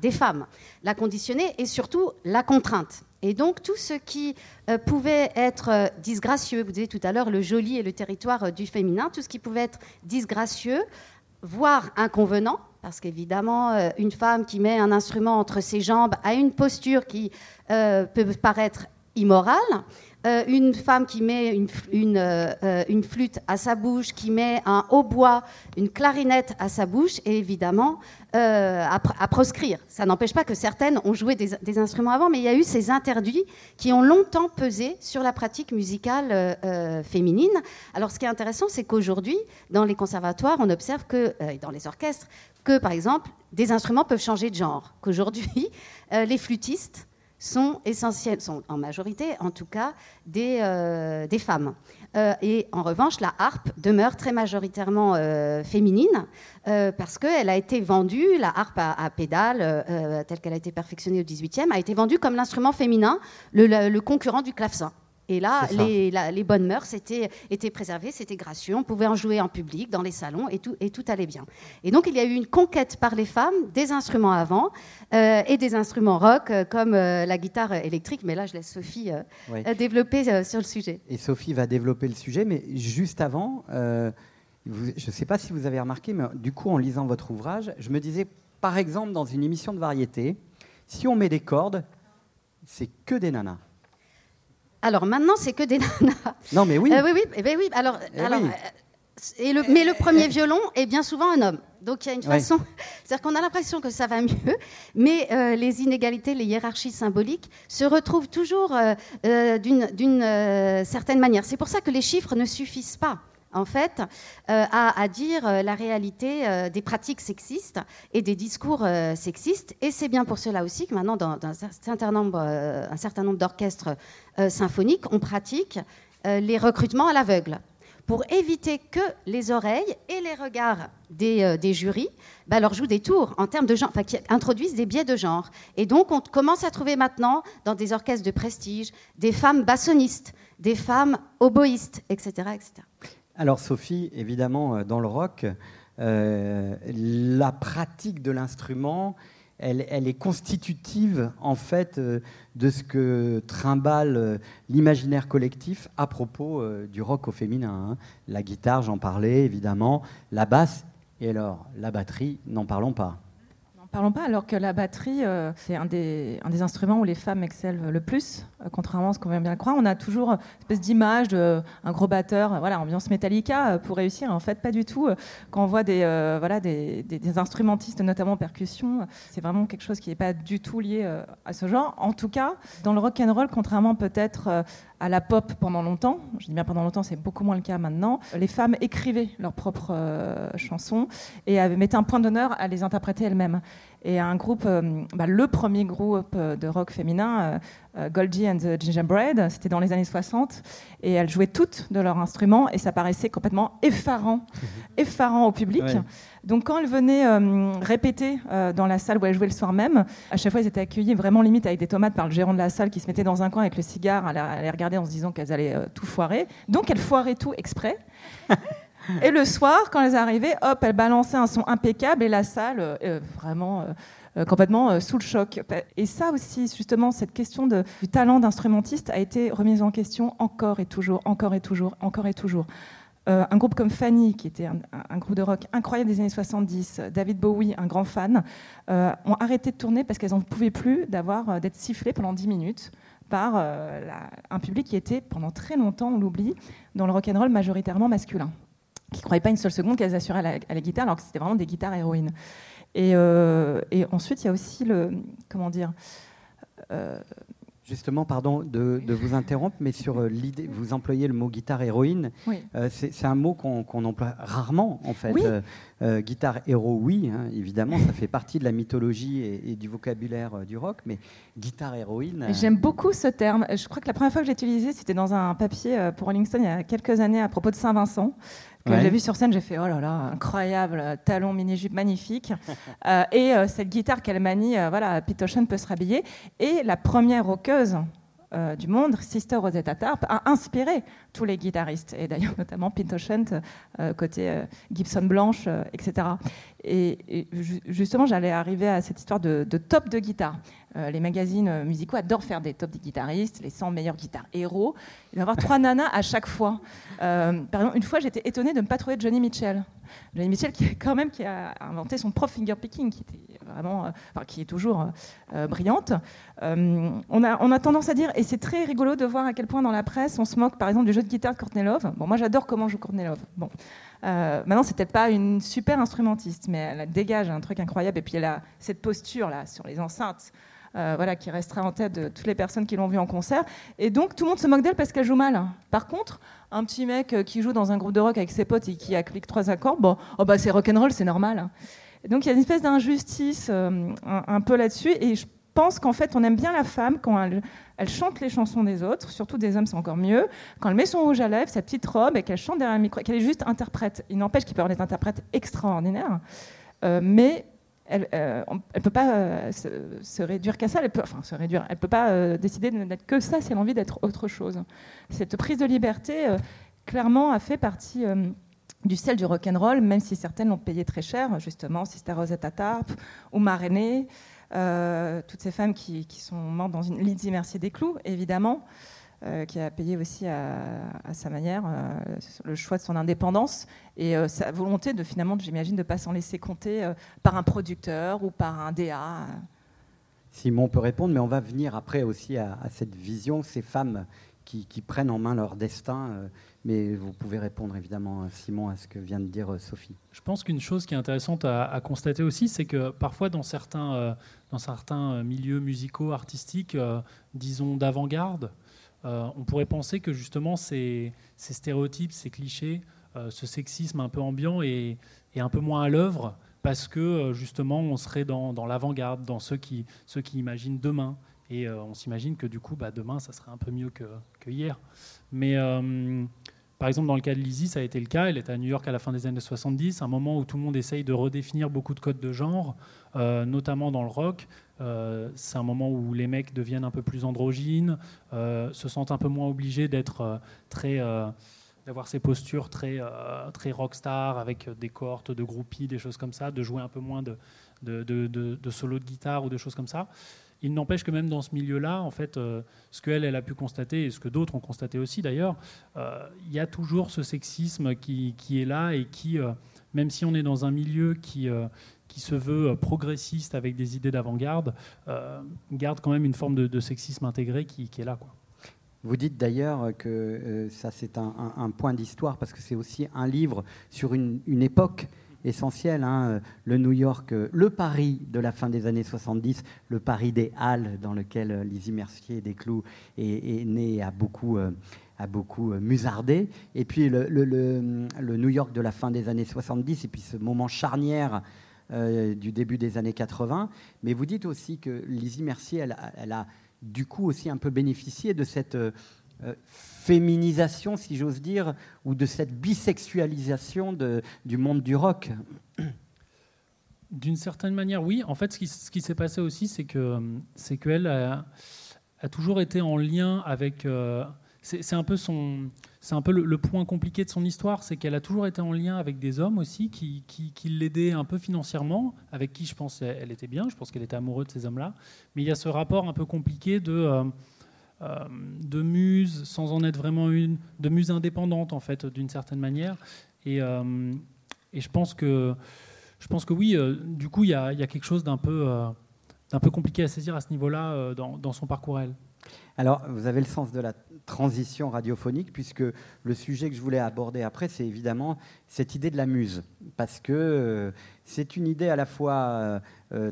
des femmes. La conditionner et surtout la contrainte. Et donc tout ce qui pouvait être disgracieux, vous disiez tout à l'heure le joli et le territoire du féminin, tout ce qui pouvait être disgracieux, voire inconvenant, parce qu'évidemment, euh, une femme qui met un instrument entre ses jambes a une posture qui euh, peut paraître immorale. Euh, une femme qui met une, flûte à sa bouche, qui met un hautbois, une clarinette à sa bouche, et évidemment à, proscrire. Ça n'empêche pas que certaines ont joué des, instruments avant, mais il y a eu ces interdits qui ont longtemps pesé sur la pratique musicale féminine. Alors ce qui est intéressant, c'est qu'aujourd'hui, dans les conservatoires, on observe que, et dans les orchestres, que, par exemple, des instruments peuvent changer de genre, (laughs) qu'aujourd'hui, euh, les flûtistes sont essentiels, sont en majorité en tout cas des, euh, des femmes. Euh, et en revanche, la harpe demeure très majoritairement féminine parce qu'elle a été vendue, la harpe à, pédale, telle qu'elle a été perfectionnée au XVIIIe, a été vendue comme l'instrument féminin, le, le concurrent du clavecin. Et là les, bonnes mœurs étaient, étaient préservées, c'était gracieux, on pouvait en jouer en public, dans les salons, et tout, et tout allait bien. Et donc il y a eu une conquête par les femmes des instruments avant euh, et des instruments rock, euh, comme euh, la guitare électrique, mais là je laisse Sophie développer sur le sujet. Et Sophie va développer le sujet, mais juste avant, je ne sais pas si vous avez remarqué, mais du coup en lisant votre ouvrage, je me disais, par exemple, dans une émission de variété, si on met des cordes, c'est que des nanas. Alors maintenant, c'est que des (laughs) nanas. Non, mais oui. Euh, oui, oui, eh ben oui. Alors, eh alors euh, et le, mais le premier violon est bien souvent un homme. Donc il y a une façon, (laughs) c'est-à-dire qu'on a l'impression que ça va mieux, mais euh, les inégalités, les hiérarchies symboliques se retrouvent toujours d'une certaine manière. C'est pour ça que les chiffres ne suffisent pas en fait, euh, à, dire euh, la réalité euh, des pratiques sexistes et des discours sexistes. Et c'est bien pour cela aussi que maintenant, dans, un certain nombre, d'orchestres symphoniques, on pratique les recrutements à l'aveugle pour éviter que les oreilles et les regards des, jurys bah, leur jouent des tours en termes de genre, enfin, qui introduisent des biais de genre. Et donc, on commence à trouver maintenant, dans des orchestres de prestige, des femmes bassonistes, des femmes oboïstes, etc. etc. Alors Sophie, évidemment, euh, dans le rock, euh, la pratique de l'instrument, elle, est constitutive en fait euh, de ce que trimballe l'imaginaire collectif à propos du rock au féminin. Hein. La guitare, j'en parlais évidemment, la basse, et alors la batterie, n'en parlons pas. Parlons pas, alors que la batterie, c'est un des, un des, instruments où les femmes excellent le plus, contrairement à ce qu'on vient bien croire. On a toujours une espèce d'image d'un gros batteur, euh, voilà, ambiance Metallica pour réussir. En fait, pas du tout. Quand on voit des, voilà, des, des, instrumentistes, notamment en percussion, c'est vraiment quelque chose qui n'est pas du tout lié à ce genre. En tout cas, dans le rock and roll, contrairement peut-être à la pop pendant longtemps, je dis bien pendant longtemps, c'est beaucoup moins le cas maintenant, les femmes écrivaient leurs propres chansons et mettaient un point d'honneur à les interpréter elles-mêmes et un groupe, euh, bah, le premier groupe euh, de rock féminin, euh, Goldie and the Gingerbread, c'était dans les années 60, et elles jouaient toutes de leur instrument, et ça paraissait complètement effarant, mhm. effarant au public. Donc quand elles venaient répéter dans la salle où elles jouaient le soir même, à chaque fois elles étaient accueillies vraiment limite avec des tomates par le gérant de la salle qui se mettait dans un coin avec le cigare à les regarder en se disant qu'elles allaient tout foirer. Donc elles foiraient tout exprès. (laughs) Et le soir, quand elles arrivaient, hop, elles balançaient un son impeccable et la salle, euh, vraiment euh, euh, complètement sous le choc. Et ça aussi, justement, cette question du talent d'instrumentiste a été remise en question encore et toujours, encore et toujours, encore et toujours. un groupe comme Fanny, qui était un, groupe de rock incroyable des années 70, David Bowie, un grand fan, ont arrêté de tourner parce qu'elles n'en pouvaient plus d'être sifflées pendant 10 minutes par un public qui était pendant très longtemps, on l'oublie, dans le rock and roll majoritairement masculin qui ne croyaient pas une seule seconde qu'elles assuraient à la, guitare, alors que c'était vraiment des guitares héroïnes. Et, euh, et ensuite, il y a aussi le. Comment dire euh, Justement, pardon de, vous interrompre, mais sur euh, l'idée, vous employez le mot guitare héroïne. c'est un mot qu'on emploie rarement, en fait. guitare héros, oui, hein, évidemment, ça fait partie de la mythologie et, du vocabulaire du rock, mais guitare héroïne. J'aime beaucoup ce terme. Je crois que la première fois que j'ai utilisé, c'était dans un papier pour Rolling Stone il y a quelques années à propos de Saint-Vincent que j'ai vu sur scène, j'ai fait oh là là, incroyable, talon mini-jupe magnifique. (laughs) Euh, et euh, cette guitare qu'elle manie, euh, voilà, peut se rhabiller. Et la première roqueuse du monde, Sister Rosetta Tarp, a inspiré tous les guitaristes, et d'ailleurs (laughs) notamment Pete Ocean, côté Gibson Blanche, etc. Et, justement, j'allais arriver à cette histoire de, top de guitare. Euh, les magazines euh, musicaux adorent faire des tops des guitaristes, les 100 meilleurs guitares héros. Il va y avoir trois (laughs) nanas à chaque fois. Euh, par exemple, une fois, j'étais étonnée de ne pas trouver Johnny Mitchell. Johnny Mitchell, qui, (laughs) quand même, qui a inventé son prof fingerpicking, qui était vraiment, qui est toujours brillante. on, a, on a tendance à dire, et c'est très rigolo de voir à quel point dans la presse on se moque, par exemple, du jeu de guitare de Courtney Love. Bon, moi, j'adore comment joue Courtney Love. Bon. Maintenant, c'est peut-être pas une super instrumentiste, mais elle dégage un truc incroyable. Et puis elle a cette posture là sur les enceintes. Euh, voilà, qui restera en tête de toutes les personnes qui l'ont vue en concert. Et donc, tout le monde se moque d'elle parce qu'elle joue mal. Par contre, un petit mec euh, qui joue dans un groupe de rock avec ses potes et qui applique trois accords, bon, oh bah, c'est rock'n'roll, c'est normal. donc il y a une espèce d'injustice un, un, peu là-dessus. Et pense qu'en fait, on aime bien la femme quand elle, chante les chansons des autres, surtout des hommes, c'est encore mieux. Quand elle met son rouge à lèvres, sa petite robe, et qu'elle chante derrière un micro, qu'elle est juste interprète. Il n'empêche qu'il peut y avoir des interprètes extraordinaires, euh, mais elle ne euh, peut pas euh, se, réduire qu'à ça. Elle peut, enfin, se réduire. Elle peut pas décider de n'être que ça si elle a envie d'être autre chose. Cette prise de liberté, clairement, a fait partie du sel du rock'n'roll, même si certaines l'ont payé très cher, justement, Sister Rosetta Tarp ou Marénée. Euh, toutes ces femmes qui, sont mortes dans une Lydie Mercier des Clous, évidemment, euh, qui a payé aussi à, sa manière euh, le choix de son indépendance et sa volonté de finalement, j'imagine, de ne pas s'en laisser compter par un producteur ou par un DA. Simon peut répondre, mais on va venir après aussi à, cette vision, ces femmes qui, prennent en main leur destin mais vous pouvez répondre évidemment, Simon, à ce que vient de dire euh, Sophie. Je pense qu'une chose qui est intéressante à, constater aussi, c'est que parfois dans certains, euh, dans certains euh, milieux musicaux, artistiques, disons d'avant-garde, on pourrait penser que justement ces, ces stéréotypes, ces clichés, ce sexisme un peu ambiant est, est un peu moins à l'œuvre parce que justement on serait dans, dans l'avant-garde, dans ceux qui, ceux qui imaginent demain. Et on s'imagine que du coup, bah, demain, ça serait un peu mieux que, hier. Mais par exemple, dans le cas de Lizzie, ça a été le cas. Elle est à New York à la fin des années 70, un moment où tout le monde essaye de redéfinir beaucoup de codes de genre, euh, notamment dans le rock. Euh, c'est un moment où les mecs deviennent un peu plus androgynes, euh, se sentent un peu moins obligés d'être très d'avoir ces postures très, très rockstar avec des cohortes de groupies, des choses comme ça, de jouer un peu moins de, de, solos de guitare ou de choses comme ça. Il n'empêche que même dans ce milieu-là, en fait, euh, ce qu'elle elle a pu constater et ce que d'autres ont constaté aussi d'ailleurs, euh, il y a toujours ce sexisme qui, est là et qui, euh, même si on est dans un milieu qui, qui se veut progressiste avec des idées d'avant-garde, garde quand même une forme de, sexisme intégré qui, est là. Vous dites d'ailleurs que ça c'est un, point d'histoire parce que c'est aussi un livre sur une, une époque essentiel. Hein, le New York, euh, le Paris de la fin des années 70, le Paris des Halles dans lequel euh, Lizzie Mercier des Clous est, né a beaucoup, euh, a beaucoup musardé. Et puis le, New York de la fin des années 70 et puis ce moment charnière du début des années 80. Mais vous dites aussi que Lizzie Mercier, elle a du coup aussi un peu bénéficié de cette euh, féminisation, si j'ose dire, ou de cette bisexualisation du monde du rock D'une certaine manière, oui. En fait, ce qui, s'est passé aussi, c'est que c'est qu'elle a, a, toujours été en lien avec. Euh, c'est un peu son, c'est un peu le, point compliqué de son histoire, c'est qu'elle a toujours été en lien avec des hommes aussi qui, l'aidaient un peu financièrement, avec qui je pense elle était bien. Je pense qu'elle était amoureuse de ces hommes-là. Mais il y a ce rapport un peu compliqué de euh, euh, de muse sans en être vraiment une, de muse indépendante en fait d'une certaine manière. Et, euh, je pense que je pense que oui, euh, du coup il y, a, quelque chose d'un peu peu compliqué à saisir à ce niveau-là dans, son parcours. Alors, vous avez le sens de la transition radiophonique, puisque le sujet que je voulais aborder après, c'est évidemment cette idée de la muse, parce que c'est une idée à la fois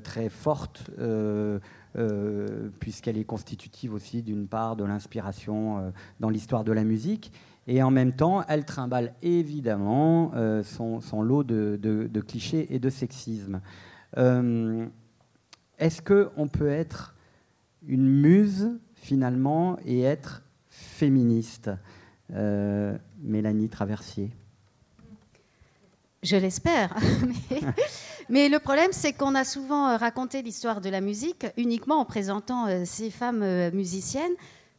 très forte, euh, puisqu'elle est constitutive aussi d'une part de l'inspiration euh, dans l'histoire de la musique. Et en même temps, elle trimballe évidemment euh, son, lot de, clichés et de sexisme. Est-ce qu'on peut être une muse finalement et être féministe Mélanie Traversier? Je l'espère. (laughs) Mais, le problème, c'est qu'on a souvent euh, raconté l'histoire de la musique uniquement en présentant euh, ces femmes euh, musiciennes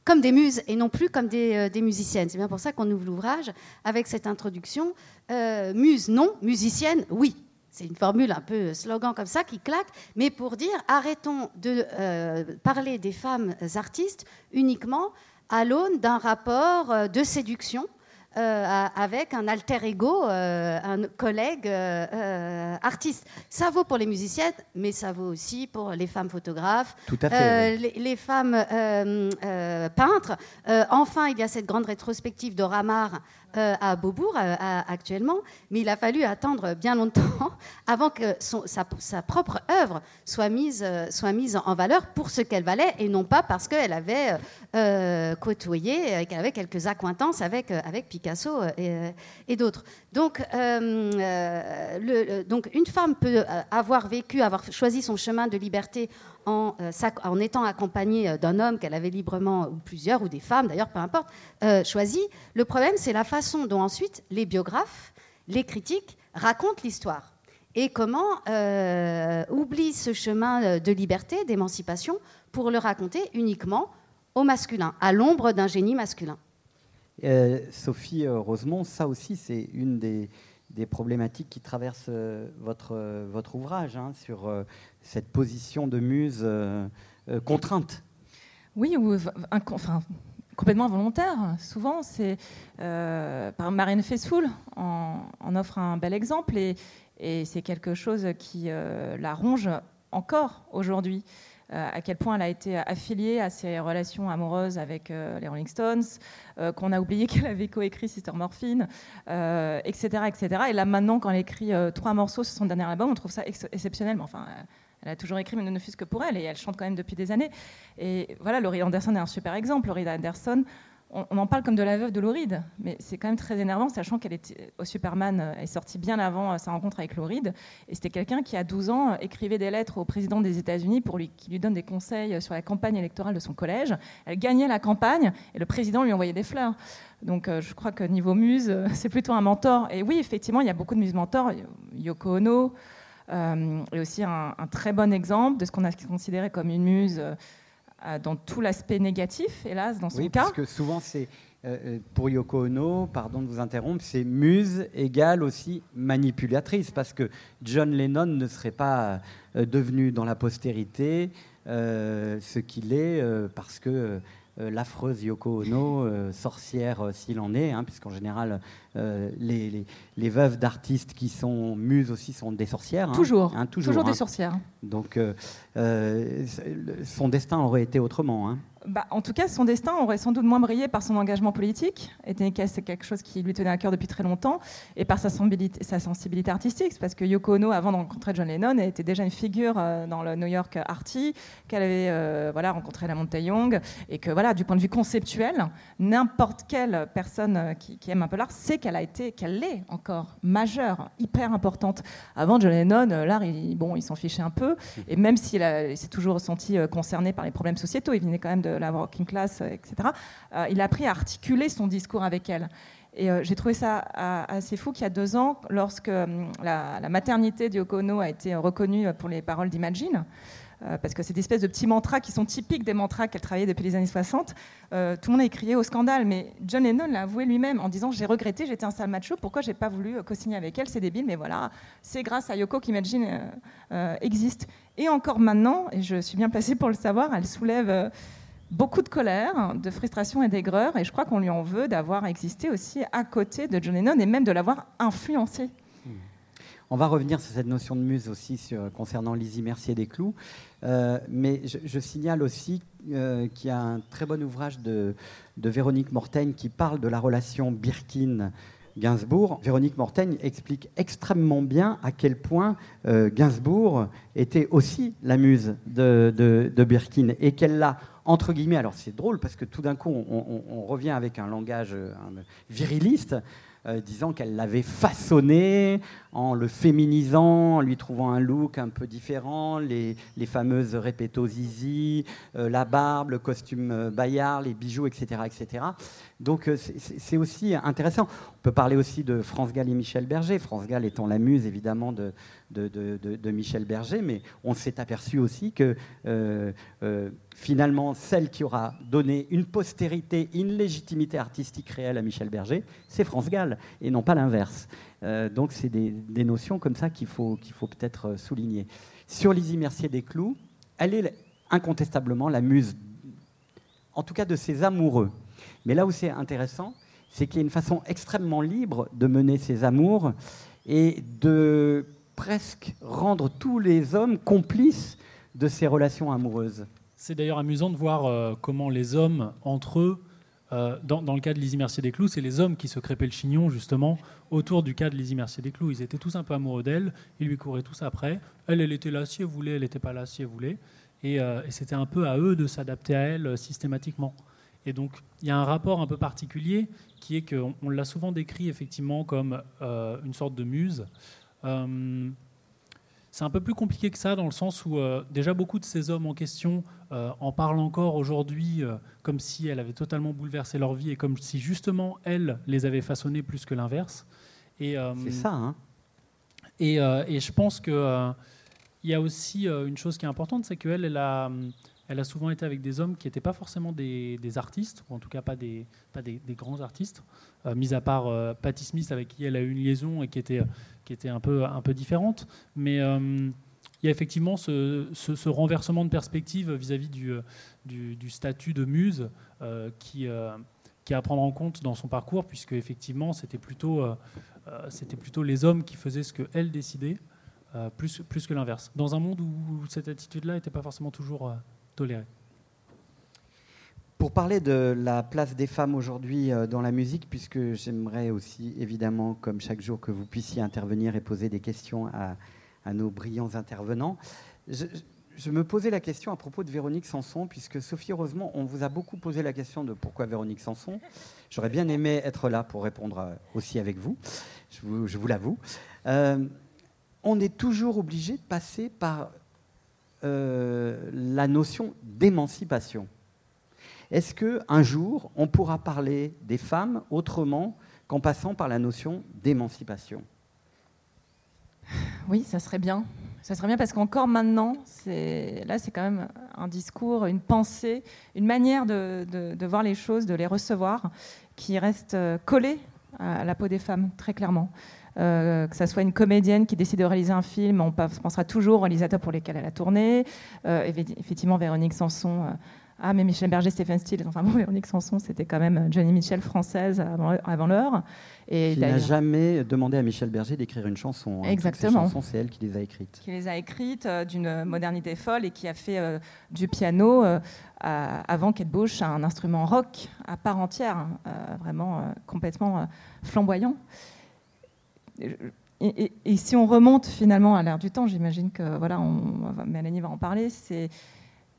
comme des muses et non plus comme des, musiciennes. C'est bien pour ça qu'on ouvre l'ouvrage avec cette introduction. muse, non. Musicienne, oui. C'est une formule un peu slogan comme ça qui claque, mais pour dire arrêtons de parler des femmes artistes uniquement à l'aune d'un rapport de séduction euh, avec un alter ego, euh, un collègue euh, artiste. Ça vaut pour les musiciennes, mais ça vaut aussi pour les femmes photographes, Tout à fait, les, femmes peintres. enfin, il y a cette grande rétrospective de Ramar à Beaubourg actuellement, mais il a fallu attendre bien longtemps (laughs) avant que sa, propre œuvre soit mise, soit mise en valeur pour ce qu'elle valait et non pas parce qu'elle avait côtoyé, qu'elle avait quelques accointances avec, avec Picasso et, d'autres. Donc, donc, une femme peut avoir vécu, avoir choisi son chemin de liberté en, en étant accompagnée d'un homme qu'elle avait librement, ou plusieurs, ou des femmes d'ailleurs, peu importe, choisi. Le problème, c'est la façon dont ensuite les biographes, les critiques racontent l'histoire et comment euh, oublie ce chemin euh, de liberté, d'émancipation, pour le raconter uniquement au masculin, à l'ombre d'un génie masculin? Euh, Sophie Rosemont, ça aussi, c'est une des, problématiques qui traversent votre, votre ouvrage, hein, sur cette position de muse contrainte. Oui, ou enfin, complètement volontaire. Souvent, c'est par Marine Faithfull en, offre un bel exemple. Et, c'est quelque chose qui euh, la ronge encore aujourd'hui. Euh, à quel point elle a été affiliée à ses relations amoureuses avec euh, les Rolling Stones, qu'on a oublié (laughs) qu'elle avait coécrit Sister Morphine, etc., etc. Et là maintenant, quand elle écrit trois morceaux sur son dernier album, on trouve ça exceptionnel. Mais enfin, elle a toujours écrit, mais ne fût-ce que pour elle, et elle chante quand même depuis des années. Et voilà, Laurie Anderson est un super exemple. Laurie Anderson, on, en parle comme de la veuve de Lauride, mais c'est quand même très énervant, sachant qu'elle était au Superman, euh, est sortie bien avant euh, sa rencontre avec Lauride. Et c'était quelqu'un qui, à 12 ans, euh, écrivait des lettres au président des États-Unis pour lui, qui lui donne des conseils sur la campagne électorale de son collège. Elle gagnait la campagne et le président lui envoyait des fleurs. Donc je crois que niveau muse, (laughs) c'est plutôt un mentor. Et oui, effectivement, il y a beaucoup de muses mentors. Yoko Ono est aussi un, très bon exemple de ce qu'on a considéré comme une muse. Euh, dans tout l'aspect négatif, hélas, dans son oui, cas. Parce que souvent, c'est euh, euh, pour Yoko Ono, pardon de vous interrompre, c'est muse égale aussi manipulatrice, parce que John Lennon ne serait pas devenu dans la postérité ce qu'il est, parce que l'affreuse Yoko Ono, euh, sorcière euh, s'il en est, hein, puisqu'en général, les, les, veuves d'artistes qui sont muses aussi sont des sorcières. Hein. toujours, hein, toujours, toujours des sorcières. Donc, son destin aurait été autrement. Bah, en tout cas, son destin aurait sans doute moins brillé par son engagement politique. c'est quelque chose qui lui tenait à cœur depuis très longtemps, et par sa sensibilité, sa sensibilité artistique. Parce que Yoko Ono, avant de rencontrer John Lennon, était déjà une figure euh, dans le New York Arty, qu'elle avait euh, voilà, rencontré la Monte Young, et que voilà, du point de vue conceptuel, n'importe quelle personne euh, qui, aime un peu l'art sait qu'elle a été, qu'elle l'est encore majeure, hyper importante. Avant John Lennon, l'art, il, bon, il s'en fichait un peu, et même s'il s'est toujours ressenti concerné par les problèmes sociétaux, il venait quand même de la working class, euh, etc., euh, il a appris à articuler son discours avec elle. Et euh, j'ai trouvé ça assez fou qu'il y a deux ans, lorsque la, maternité d'Yokono a été reconnue pour les paroles d'Imagine, parce que c'est des espèces de petits mantras qui sont typiques des mantras qu'elle travaillait depuis les années 60. tout le monde a crié au scandale, mais John Lennon l'a avoué lui-même en disant J'ai regretté, j'étais un sale macho, pourquoi j'ai pas voulu co-signer avec elle C'est débile, mais voilà, c'est grâce à Yoko qu'Imagine existe. Et encore maintenant, et je suis bien placée pour le savoir, elle soulève beaucoup de colère, de frustration et d'aigreur, et je crois qu'on lui en veut d'avoir existé aussi à côté de John Lennon et même de l'avoir influencé. Hmm. On va revenir sur cette notion de muse aussi concernant Lizzie Mercier des Clous, euh, mais je, signale aussi euh, qu'il y a un très bon ouvrage de, Véronique Mortaigne qui parle de la relation Birkin. Gainsbourg, Véronique Mortaigne explique extrêmement bien à quel point euh, Gainsbourg était aussi la muse de, de Birkin et qu'elle l'a entre guillemets, alors c'est drôle parce que tout d'un coup, on, revient avec un langage euh, viriliste, euh, disant qu'elle l'avait façonné en le féminisant, en lui trouvant un look un peu différent, les, fameuses répétos zizi, euh, la barbe, le costume Bayard, les bijoux, etc. etc. Donc c'est aussi intéressant. On peut parler aussi de France Gall et Michel Berger, France Gall étant la muse évidemment de, Michel Berger, mais on s'est aperçu aussi que euh, euh, finalement, celle qui aura donné une postérité, une légitimité artistique réelle à Michel Berger, c'est France Gall, et non pas l'inverse. Euh, donc c'est des, notions comme ça qu'il faut, faut peut-être souligner. Sur Lizzie Mercier des Clous, elle est incontestablement la muse, en tout cas de ses amoureux. Mais là où c'est intéressant, c'est qu'il y a une façon extrêmement libre de mener ses amours et de presque rendre tous les hommes complices de ces relations amoureuses. C'est d'ailleurs amusant de voir euh, comment les hommes, entre eux, euh, dans, le cas de Lizzie Mercier des Clous, c'est les hommes qui se crépaient le chignon, justement, autour du cas de Lizzie Mercier des Clous. Ils étaient tous un peu amoureux d'elle, ils lui couraient tous après. Elle, elle était là si elle voulait, elle n'était pas là si elle voulait. Euh, et c'était un peu à eux de s'adapter à elle systématiquement. Et donc, il y a un rapport un peu particulier qui est qu'on on, l'a souvent décrit effectivement comme euh, une sorte de muse. Euh, c'est un peu plus compliqué que ça dans le sens où euh, déjà beaucoup de ces hommes en question en parlent encore aujourd'hui comme si elle avait totalement bouleversé leur vie et comme si justement elle les avait façonnés plus que l'inverse. c'est ça, hein et, et, je pense que il y a aussi une chose qui est importante, c'est qu'elle, elle a, elle a souvent été avec des hommes qui n'étaient pas forcément des, artistes, ou en tout cas pas des, grands artistes, euh, mis à part euh, Patti Smith avec qui elle a eu une liaison et qui était, un, peu, différente. Mais euh, il y a effectivement ce, renversement de perspective vis-à-vis du, du, statut de muse qui, qui est à prendre en compte dans son parcours, puisque effectivement c'était plutôt, les hommes qui faisaient ce qu'elle décidait. plus que l'inverse. Dans un monde où cette attitude-là n'était pas forcément toujours pour parler de la place des femmes aujourd'hui euh, dans la musique, puisque j'aimerais aussi évidemment, comme chaque jour, que vous puissiez intervenir et poser des questions à, nos brillants intervenants, je, me posais la question à propos de Véronique Sanson, puisque Sophie, heureusement, on vous a beaucoup posé la question de pourquoi Véronique Sanson. J'aurais bien aimé être là pour répondre euh, aussi avec vous, je vous, l'avoue. Euh, on est toujours obligé de passer par euh, la notion d'émancipation. Est-ce que un jour on pourra parler des femmes autrement qu'en passant par la notion d'émancipation? Oui, ça serait bien. Ça serait bien parce qu'encore maintenant, là, c'est quand même un discours, une pensée, une manière de, de, voir les choses, de les recevoir, qui reste euh, collée à la peau des femmes, très clairement. Euh, que ça soit une comédienne qui décide de réaliser un film, on pensera toujours aux réalisateurs pour lesquels elle a tourné. Euh, effectivement, Véronique Sanson. Euh, ah, mais Michel Berger, Stephen Stills, enfin bon, (laughs) Véronique Sanson, c'était quand même Johnny Mitchell française avant, l'heure. Et n'a jamais demandé à Michel Berger d'écrire une chanson. Hein. Exactement. Ces chansons, c'est elle qui les a écrites. Qui les a écrites d'une modernité folle et qui a fait du piano avant Kate Bush un instrument rock à part entière, hein, vraiment complètement flamboyant et, si on remonte finalement à l'ère du temps, j'imagine que voilà, Mélanie va en parler, c'est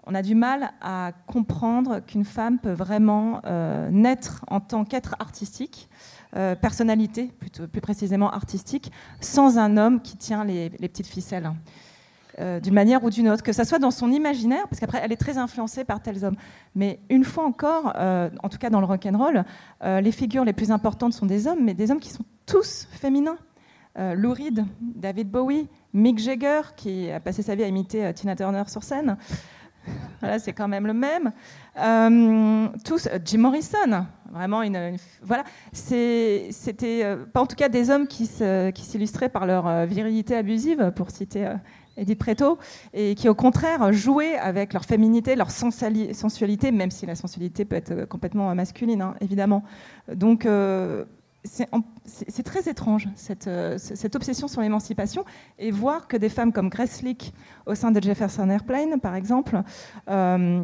on a du mal à comprendre qu'une femme peut vraiment euh, naître en tant qu'être artistique, euh, personnalité plutôt, plus précisément artistique, sans un homme qui tient les, petites ficelles. Euh, d'une manière ou d'une autre, que ça soit dans son imaginaire, parce qu'après elle est très influencée par tels hommes. Mais une fois encore, en tout cas dans le rock and roll, les figures les plus importantes sont des hommes, mais des hommes qui sont tous féminins. Euh, Lou Reed, David Bowie, Mick Jagger, qui a passé sa vie à imiter euh, Tina Turner sur scène. (laughs) Voilà, c'est quand même le même. Euh, tous, Jim Morrison, vraiment une, voilà, c'était pas en tout cas des hommes qui s'illustraient par leur virilité abusive, pour citer Edith Preto, et qui au contraire jouaient avec leur féminité, leur sensualité, même si la sensualité peut être complètement masculine, hein, évidemment. Donc c'est très étrange, euh, cette, obsession sur l'émancipation, et voir que des femmes comme Grace Lick, au sein de Jefferson Airplane, par exemple, euh,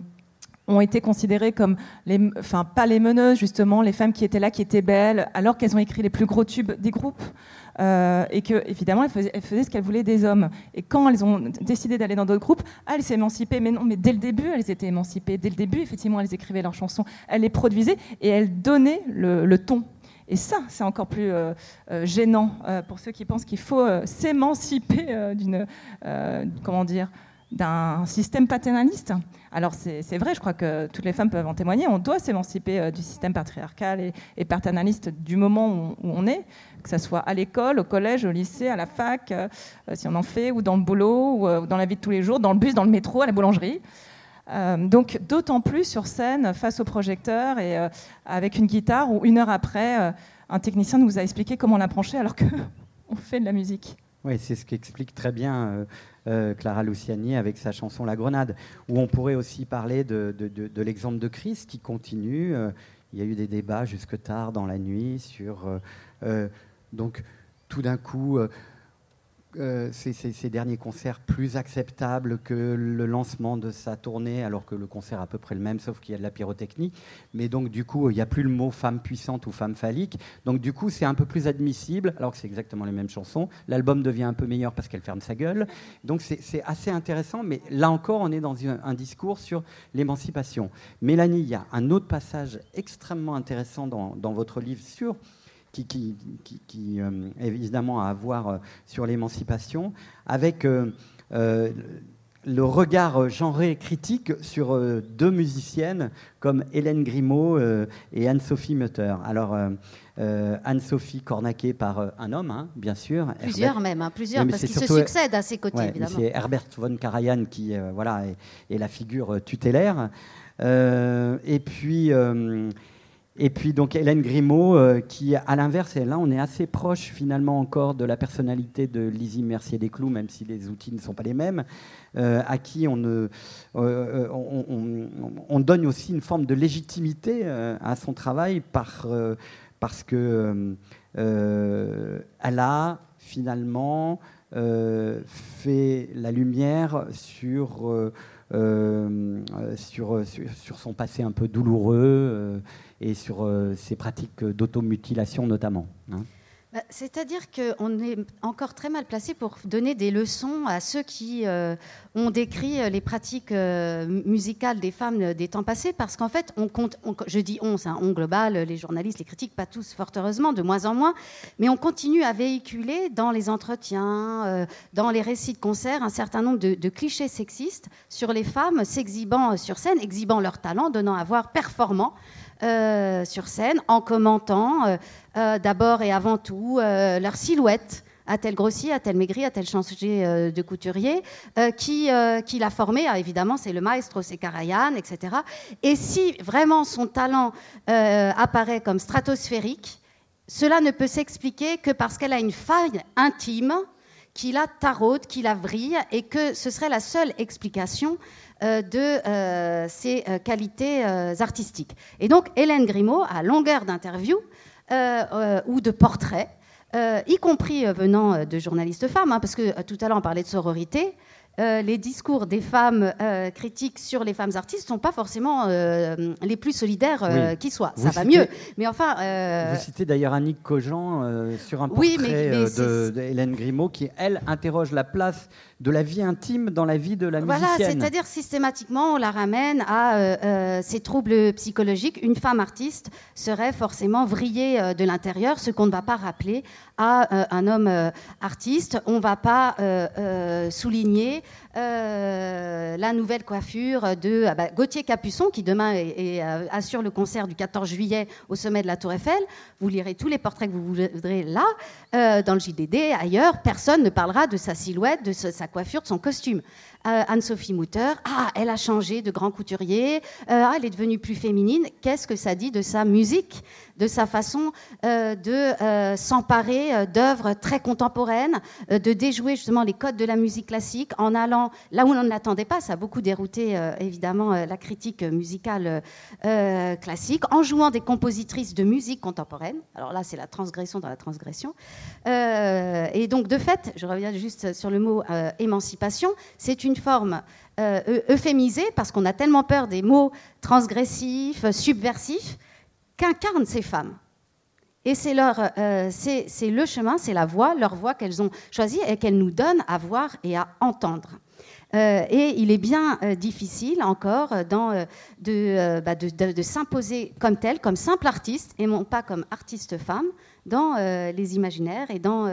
ont été considérées comme, enfin pas les meneuses justement, les femmes qui étaient là, qui étaient belles, alors qu'elles ont écrit les plus gros tubes des groupes, euh, et que évidemment elles faisaient, ce qu'elles voulaient des hommes. Et quand elles ont décidé d'aller dans d'autres groupes, ah, elles s'émancipaient, mais non, mais dès le début elles étaient émancipées, dès le début effectivement elles écrivaient leurs chansons, elles les produisaient et elles donnaient le ton et ça, c'est encore plus euh, euh, gênant euh, pour ceux qui pensent qu'il faut s'émanciper d'une, comment dire, d'un système paternaliste. Alors c'est vrai, je crois que toutes les femmes peuvent en témoigner, on doit s'émanciper du système patriarcal et, paternaliste du moment où, on est, que ce soit à l'école, au collège, au lycée, à la fac, si on en fait, ou dans le boulot, ou dans la vie de tous les jours, dans le bus, dans le métro, à la boulangerie. Euh, donc d'autant plus sur scène, face au projecteur et euh, avec une guitare, où une heure après, euh, un technicien nous a expliqué comment la brancher alors qu'on (laughs) fait de la musique. Oui, c'est ce qu'explique très bien Clara Luciani avec sa chanson La Grenade, où on pourrait aussi parler de, de l'exemple de Chris qui continue. il y a eu des débats jusque tard dans la nuit sur... donc tout d'un coup euh, ces, derniers concerts plus acceptables que le lancement de sa tournée, alors que le concert est à peu près le même, sauf qu'il y a de la pyrotechnie. Mais donc, du coup, il n'y a plus le mot femme puissante ou femme phallique. Donc, du coup, c'est un peu plus admissible, alors que c'est exactement les mêmes chansons. L'album devient un peu meilleur parce qu'elle ferme sa gueule. Donc, c'est assez intéressant. Mais là encore, on est dans un discours sur l'émancipation. Mélanie, il y a un autre passage extrêmement intéressant dans, dans votre livre sur qui, qui, qui, euh, évidemment à avoir euh, sur l'émancipation, avec euh, le regard genré critique sur deux musiciennes comme Hélène Grimaud et Anne-Sophie Mutter. Alors, Anne-Sophie cornaquée par un homme, hein, bien sûr. Plusieurs même, hein, plusieurs, parce qu'ils se succèdent à ses côtés, évidemment. C'est Herbert von Karajan qui voilà, est, est, la figure tutélaire. et puis et puis donc Hélène Grimaud, euh, qui à l'inverse, et là on est assez proche finalement encore de la personnalité de Lizzie Mercier-Desclous, même si les outils ne sont pas les mêmes, euh, à qui on, euh, on, donne aussi une forme de légitimité à son travail par, parce que elle a finalement fait la lumière sur sur, sur, sur, son passé un peu douloureux et sur euh, ces pratiques d'automutilation notamment. Hein. Bah, c'est-à-dire qu'on est encore très mal placé pour donner des leçons à ceux qui euh, ont décrit euh, les pratiques musicales des femmes des temps passés, parce qu'en fait, on compte, je dis on, c'est un on global, les journalistes, les critiques, pas tous, fort heureusement, de moins en moins, mais on continue à véhiculer dans les entretiens, dans les récits de concerts, un certain nombre de, de clichés sexistes sur les femmes s'exhibant sur scène, exhibant leur talent, donnant à voir performant. Euh, sur scène en commentant euh, euh, d'abord et avant tout leur silhouette. A-t-elle grossi, a-t-elle maigri, a-t-elle changé de couturier Qui, qui l'a formé ah, Évidemment, c'est le maestro, c'est Karajan, etc. Et si vraiment son talent apparaît comme stratosphérique, cela ne peut s'expliquer que parce qu'elle a une faille intime qui la taraude, qui la vrille, et que ce serait la seule explication de euh, ses euh, qualités artistiques. Et donc, Hélène Grimaud, à longueur d'interview ou de portrait, y compris venant de journalistes femmes, hein, parce que tout à l'heure on parlait de sororité, euh, les discours des femmes euh, critiques sur les femmes artistes ne sont pas forcément euh, les plus solidaires qui soient. Ça va mieux. Mais enfin. Vous citez d'ailleurs Annick Cogent sur un portrait de, Hélène Grimaud qui, elle, interroge la place de la vie intime dans la vie de la musicienne. Voilà, c'est-à-dire systématiquement, on la ramène à ces troubles psychologiques. Une femme artiste serait forcément vrillée de l'intérieur, ce qu'on ne va pas rappeler à un homme artiste. On ne va pas souligner euh, la nouvelle coiffure de ah bah, Gauthier Capuçon, qui demain euh, assure le concert du 14 juillet au sommet de la Tour Eiffel. Vous lirez tous les portraits que vous voudrez là, euh, dans le JDD, ailleurs. Personne ne parlera de sa silhouette, de sa coiffure, de son costume. Anne-Sophie Mutter, ah, elle a changé de grand couturier, ah, elle est devenue plus féminine. Qu'est-ce que ça dit de sa musique de sa façon euh, de euh, s'emparer euh, d'œuvres très contemporaines, de déjouer justement les codes de la musique classique en allant là où on ne l'attendait pas? Ça a beaucoup dérouté évidemment la critique musicale classique, en jouant des compositrices de musique contemporaine. Alors là, c'est la transgression dans la transgression. et donc, de fait, je reviens juste sur le mot émancipation, c'est une forme euphémisée parce qu'on a tellement peur des mots transgressifs, subversifs qu'incarnent ces femmes. Et c'est euh, le chemin, c'est la voie, leur voie qu'elles ont choisie et qu'elles nous donnent à voir et à entendre. Euh, et il est bien euh, difficile encore bah, de, de, s'imposer comme telle, comme simple artiste, et non pas comme artiste femme, dans les imaginaires et dans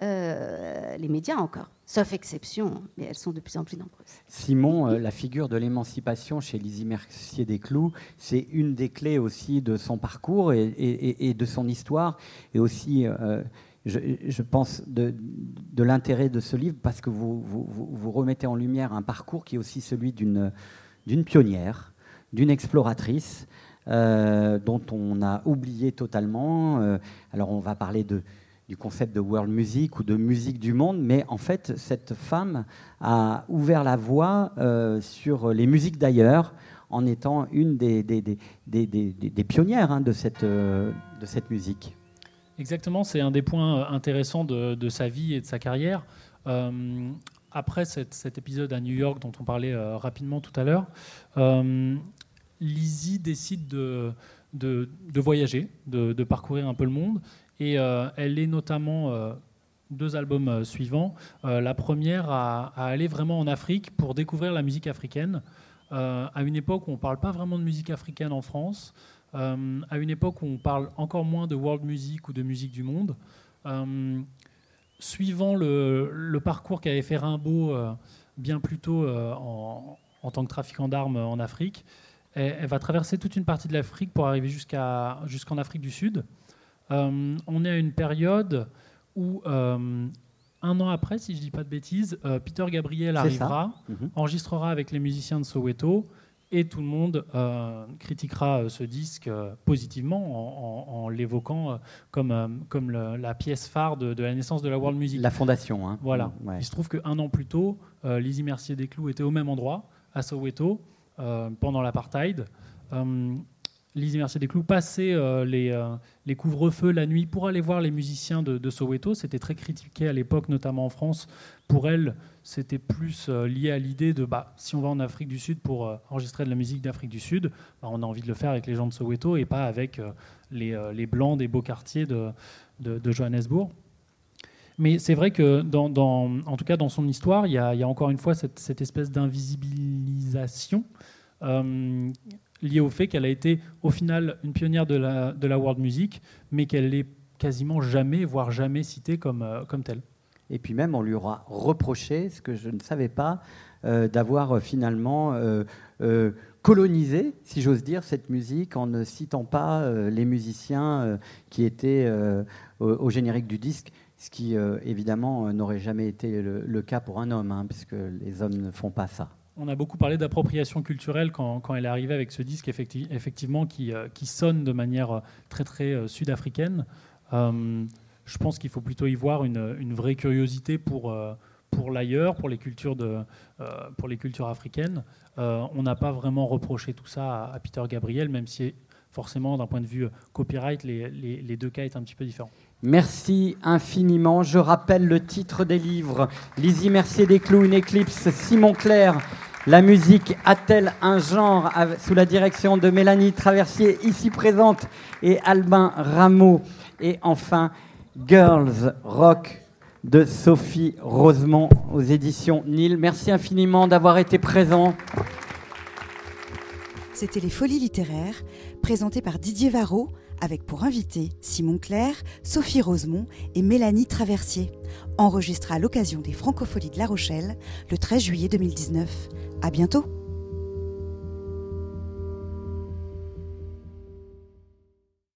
les médias encore. Sauf exception, mais elles sont de plus en plus nombreuses. Simon, euh, la figure de l'émancipation chez Lizzie Mercier des Clous, c'est une des clés aussi de son parcours et, de son histoire, et aussi, euh, je, pense, de, l'intérêt de ce livre, parce que vous, vous, remettez en lumière un parcours qui est aussi celui d'une pionnière, d'une exploratrice. Euh, dont on a oublié totalement. alors on va parler de, du concept de world music ou de musique du monde, mais en fait, cette femme a ouvert la voie euh, sur les musiques d'ailleurs en étant une des, des, des, des pionnières hein, de, cette, euh, de cette musique. Exactement, c'est un des points intéressants de, de, sa vie et de sa carrière. après cet, épisode à New York dont on parlait rapidement tout à l'heure, Lizzie décide de, de, voyager, de, parcourir un peu le monde. Et elle est notamment deux albums euh, suivants. Euh, la première à, aller vraiment en Afrique pour découvrir la musique africaine, euh, à une époque où on ne parle pas vraiment de musique africaine en France, à une époque où on parle encore moins de world music ou de musique du monde. suivant le, parcours qu'avait fait Rimbaud bien plus tôt en, tant que trafiquant d'armes en Afrique, elle, va traverser toute une partie de l'Afrique pour arriver jusqu'en Afrique du Sud. On est à une période où euh, un an après, si je ne dis pas de bêtises, euh, Peter Gabriel arrivera, mhm. enregistrera avec les musiciens de Soweto et tout le monde euh, critiquera ce disque positivement en, l'évoquant comme, comme la pièce phare de, la naissance de la world music. La fondation. Hein. Voilà. Il se trouve qu'un an plus tôt, Lizzie Mercier Desclous était au même endroit, à Soweto, pendant l'apartheid. Lizzie Mercier Desclous passait euh, les, euh, les couvre-feux la nuit pour aller voir les musiciens de, Soweto. C'était très critiqué à l'époque, notamment en France. Pour elle, c'était plus euh, lié à l'idée de bah, si on va en Afrique du Sud pour enregistrer de la musique d'Afrique du Sud, bah, on a envie de le faire avec les gens de Soweto et pas avec les, blancs des beaux quartiers de, Johannesburg. Mais c'est vrai que, en tout cas dans son histoire, il y a, encore une fois cette espèce d'invisibilisation lié au fait qu'elle a été au final une pionnière de la, de la world music, mais qu'elle n'est quasiment jamais, voire jamais citée comme, euh, comme telle. Et puis même, on lui aura reproché, ce que je ne savais pas, euh, d'avoir euh, finalement colonisé, si j'ose dire, cette musique en ne citant pas les musiciens qui étaient au, générique du disque, ce qui évidemment n'aurait jamais été le, cas pour un homme, hein, puisque les hommes ne font pas ça on a beaucoup parlé d'appropriation culturelle quand, elle est arrivée avec ce disque, effectivement, qui, euh, qui sonne de manière euh, très, très euh, sud-africaine. je pense qu'il faut plutôt y voir une, vraie curiosité pour, pour l'ailleurs, pour, les cultures pour les cultures africaines. on n'a pas vraiment reproché tout ça à, Peter Gabriel, même si forcément, d'un point de vue copyright, les, deux cas étaient un petit peu différents. Merci infiniment. Je rappelle le titre des livres. Lizzie Mercier des Clous, une éclipse, Simon Clair, la musique a-t-elle un genre sous la direction de Mélanie Traversier, ici présente, et Albin Rameau Et enfin, Girls Rock de Sophie Rosemont aux éditions Nil. Merci infiniment d'avoir été présent. C'était Les Folies littéraires, présentées par Didier Varro, avec pour invité Simon Claire, Sophie Rosemont et Mélanie Traversier, enregistré à l'occasion des Francopholies de La Rochelle le 13 juillet 2019. À bientôt!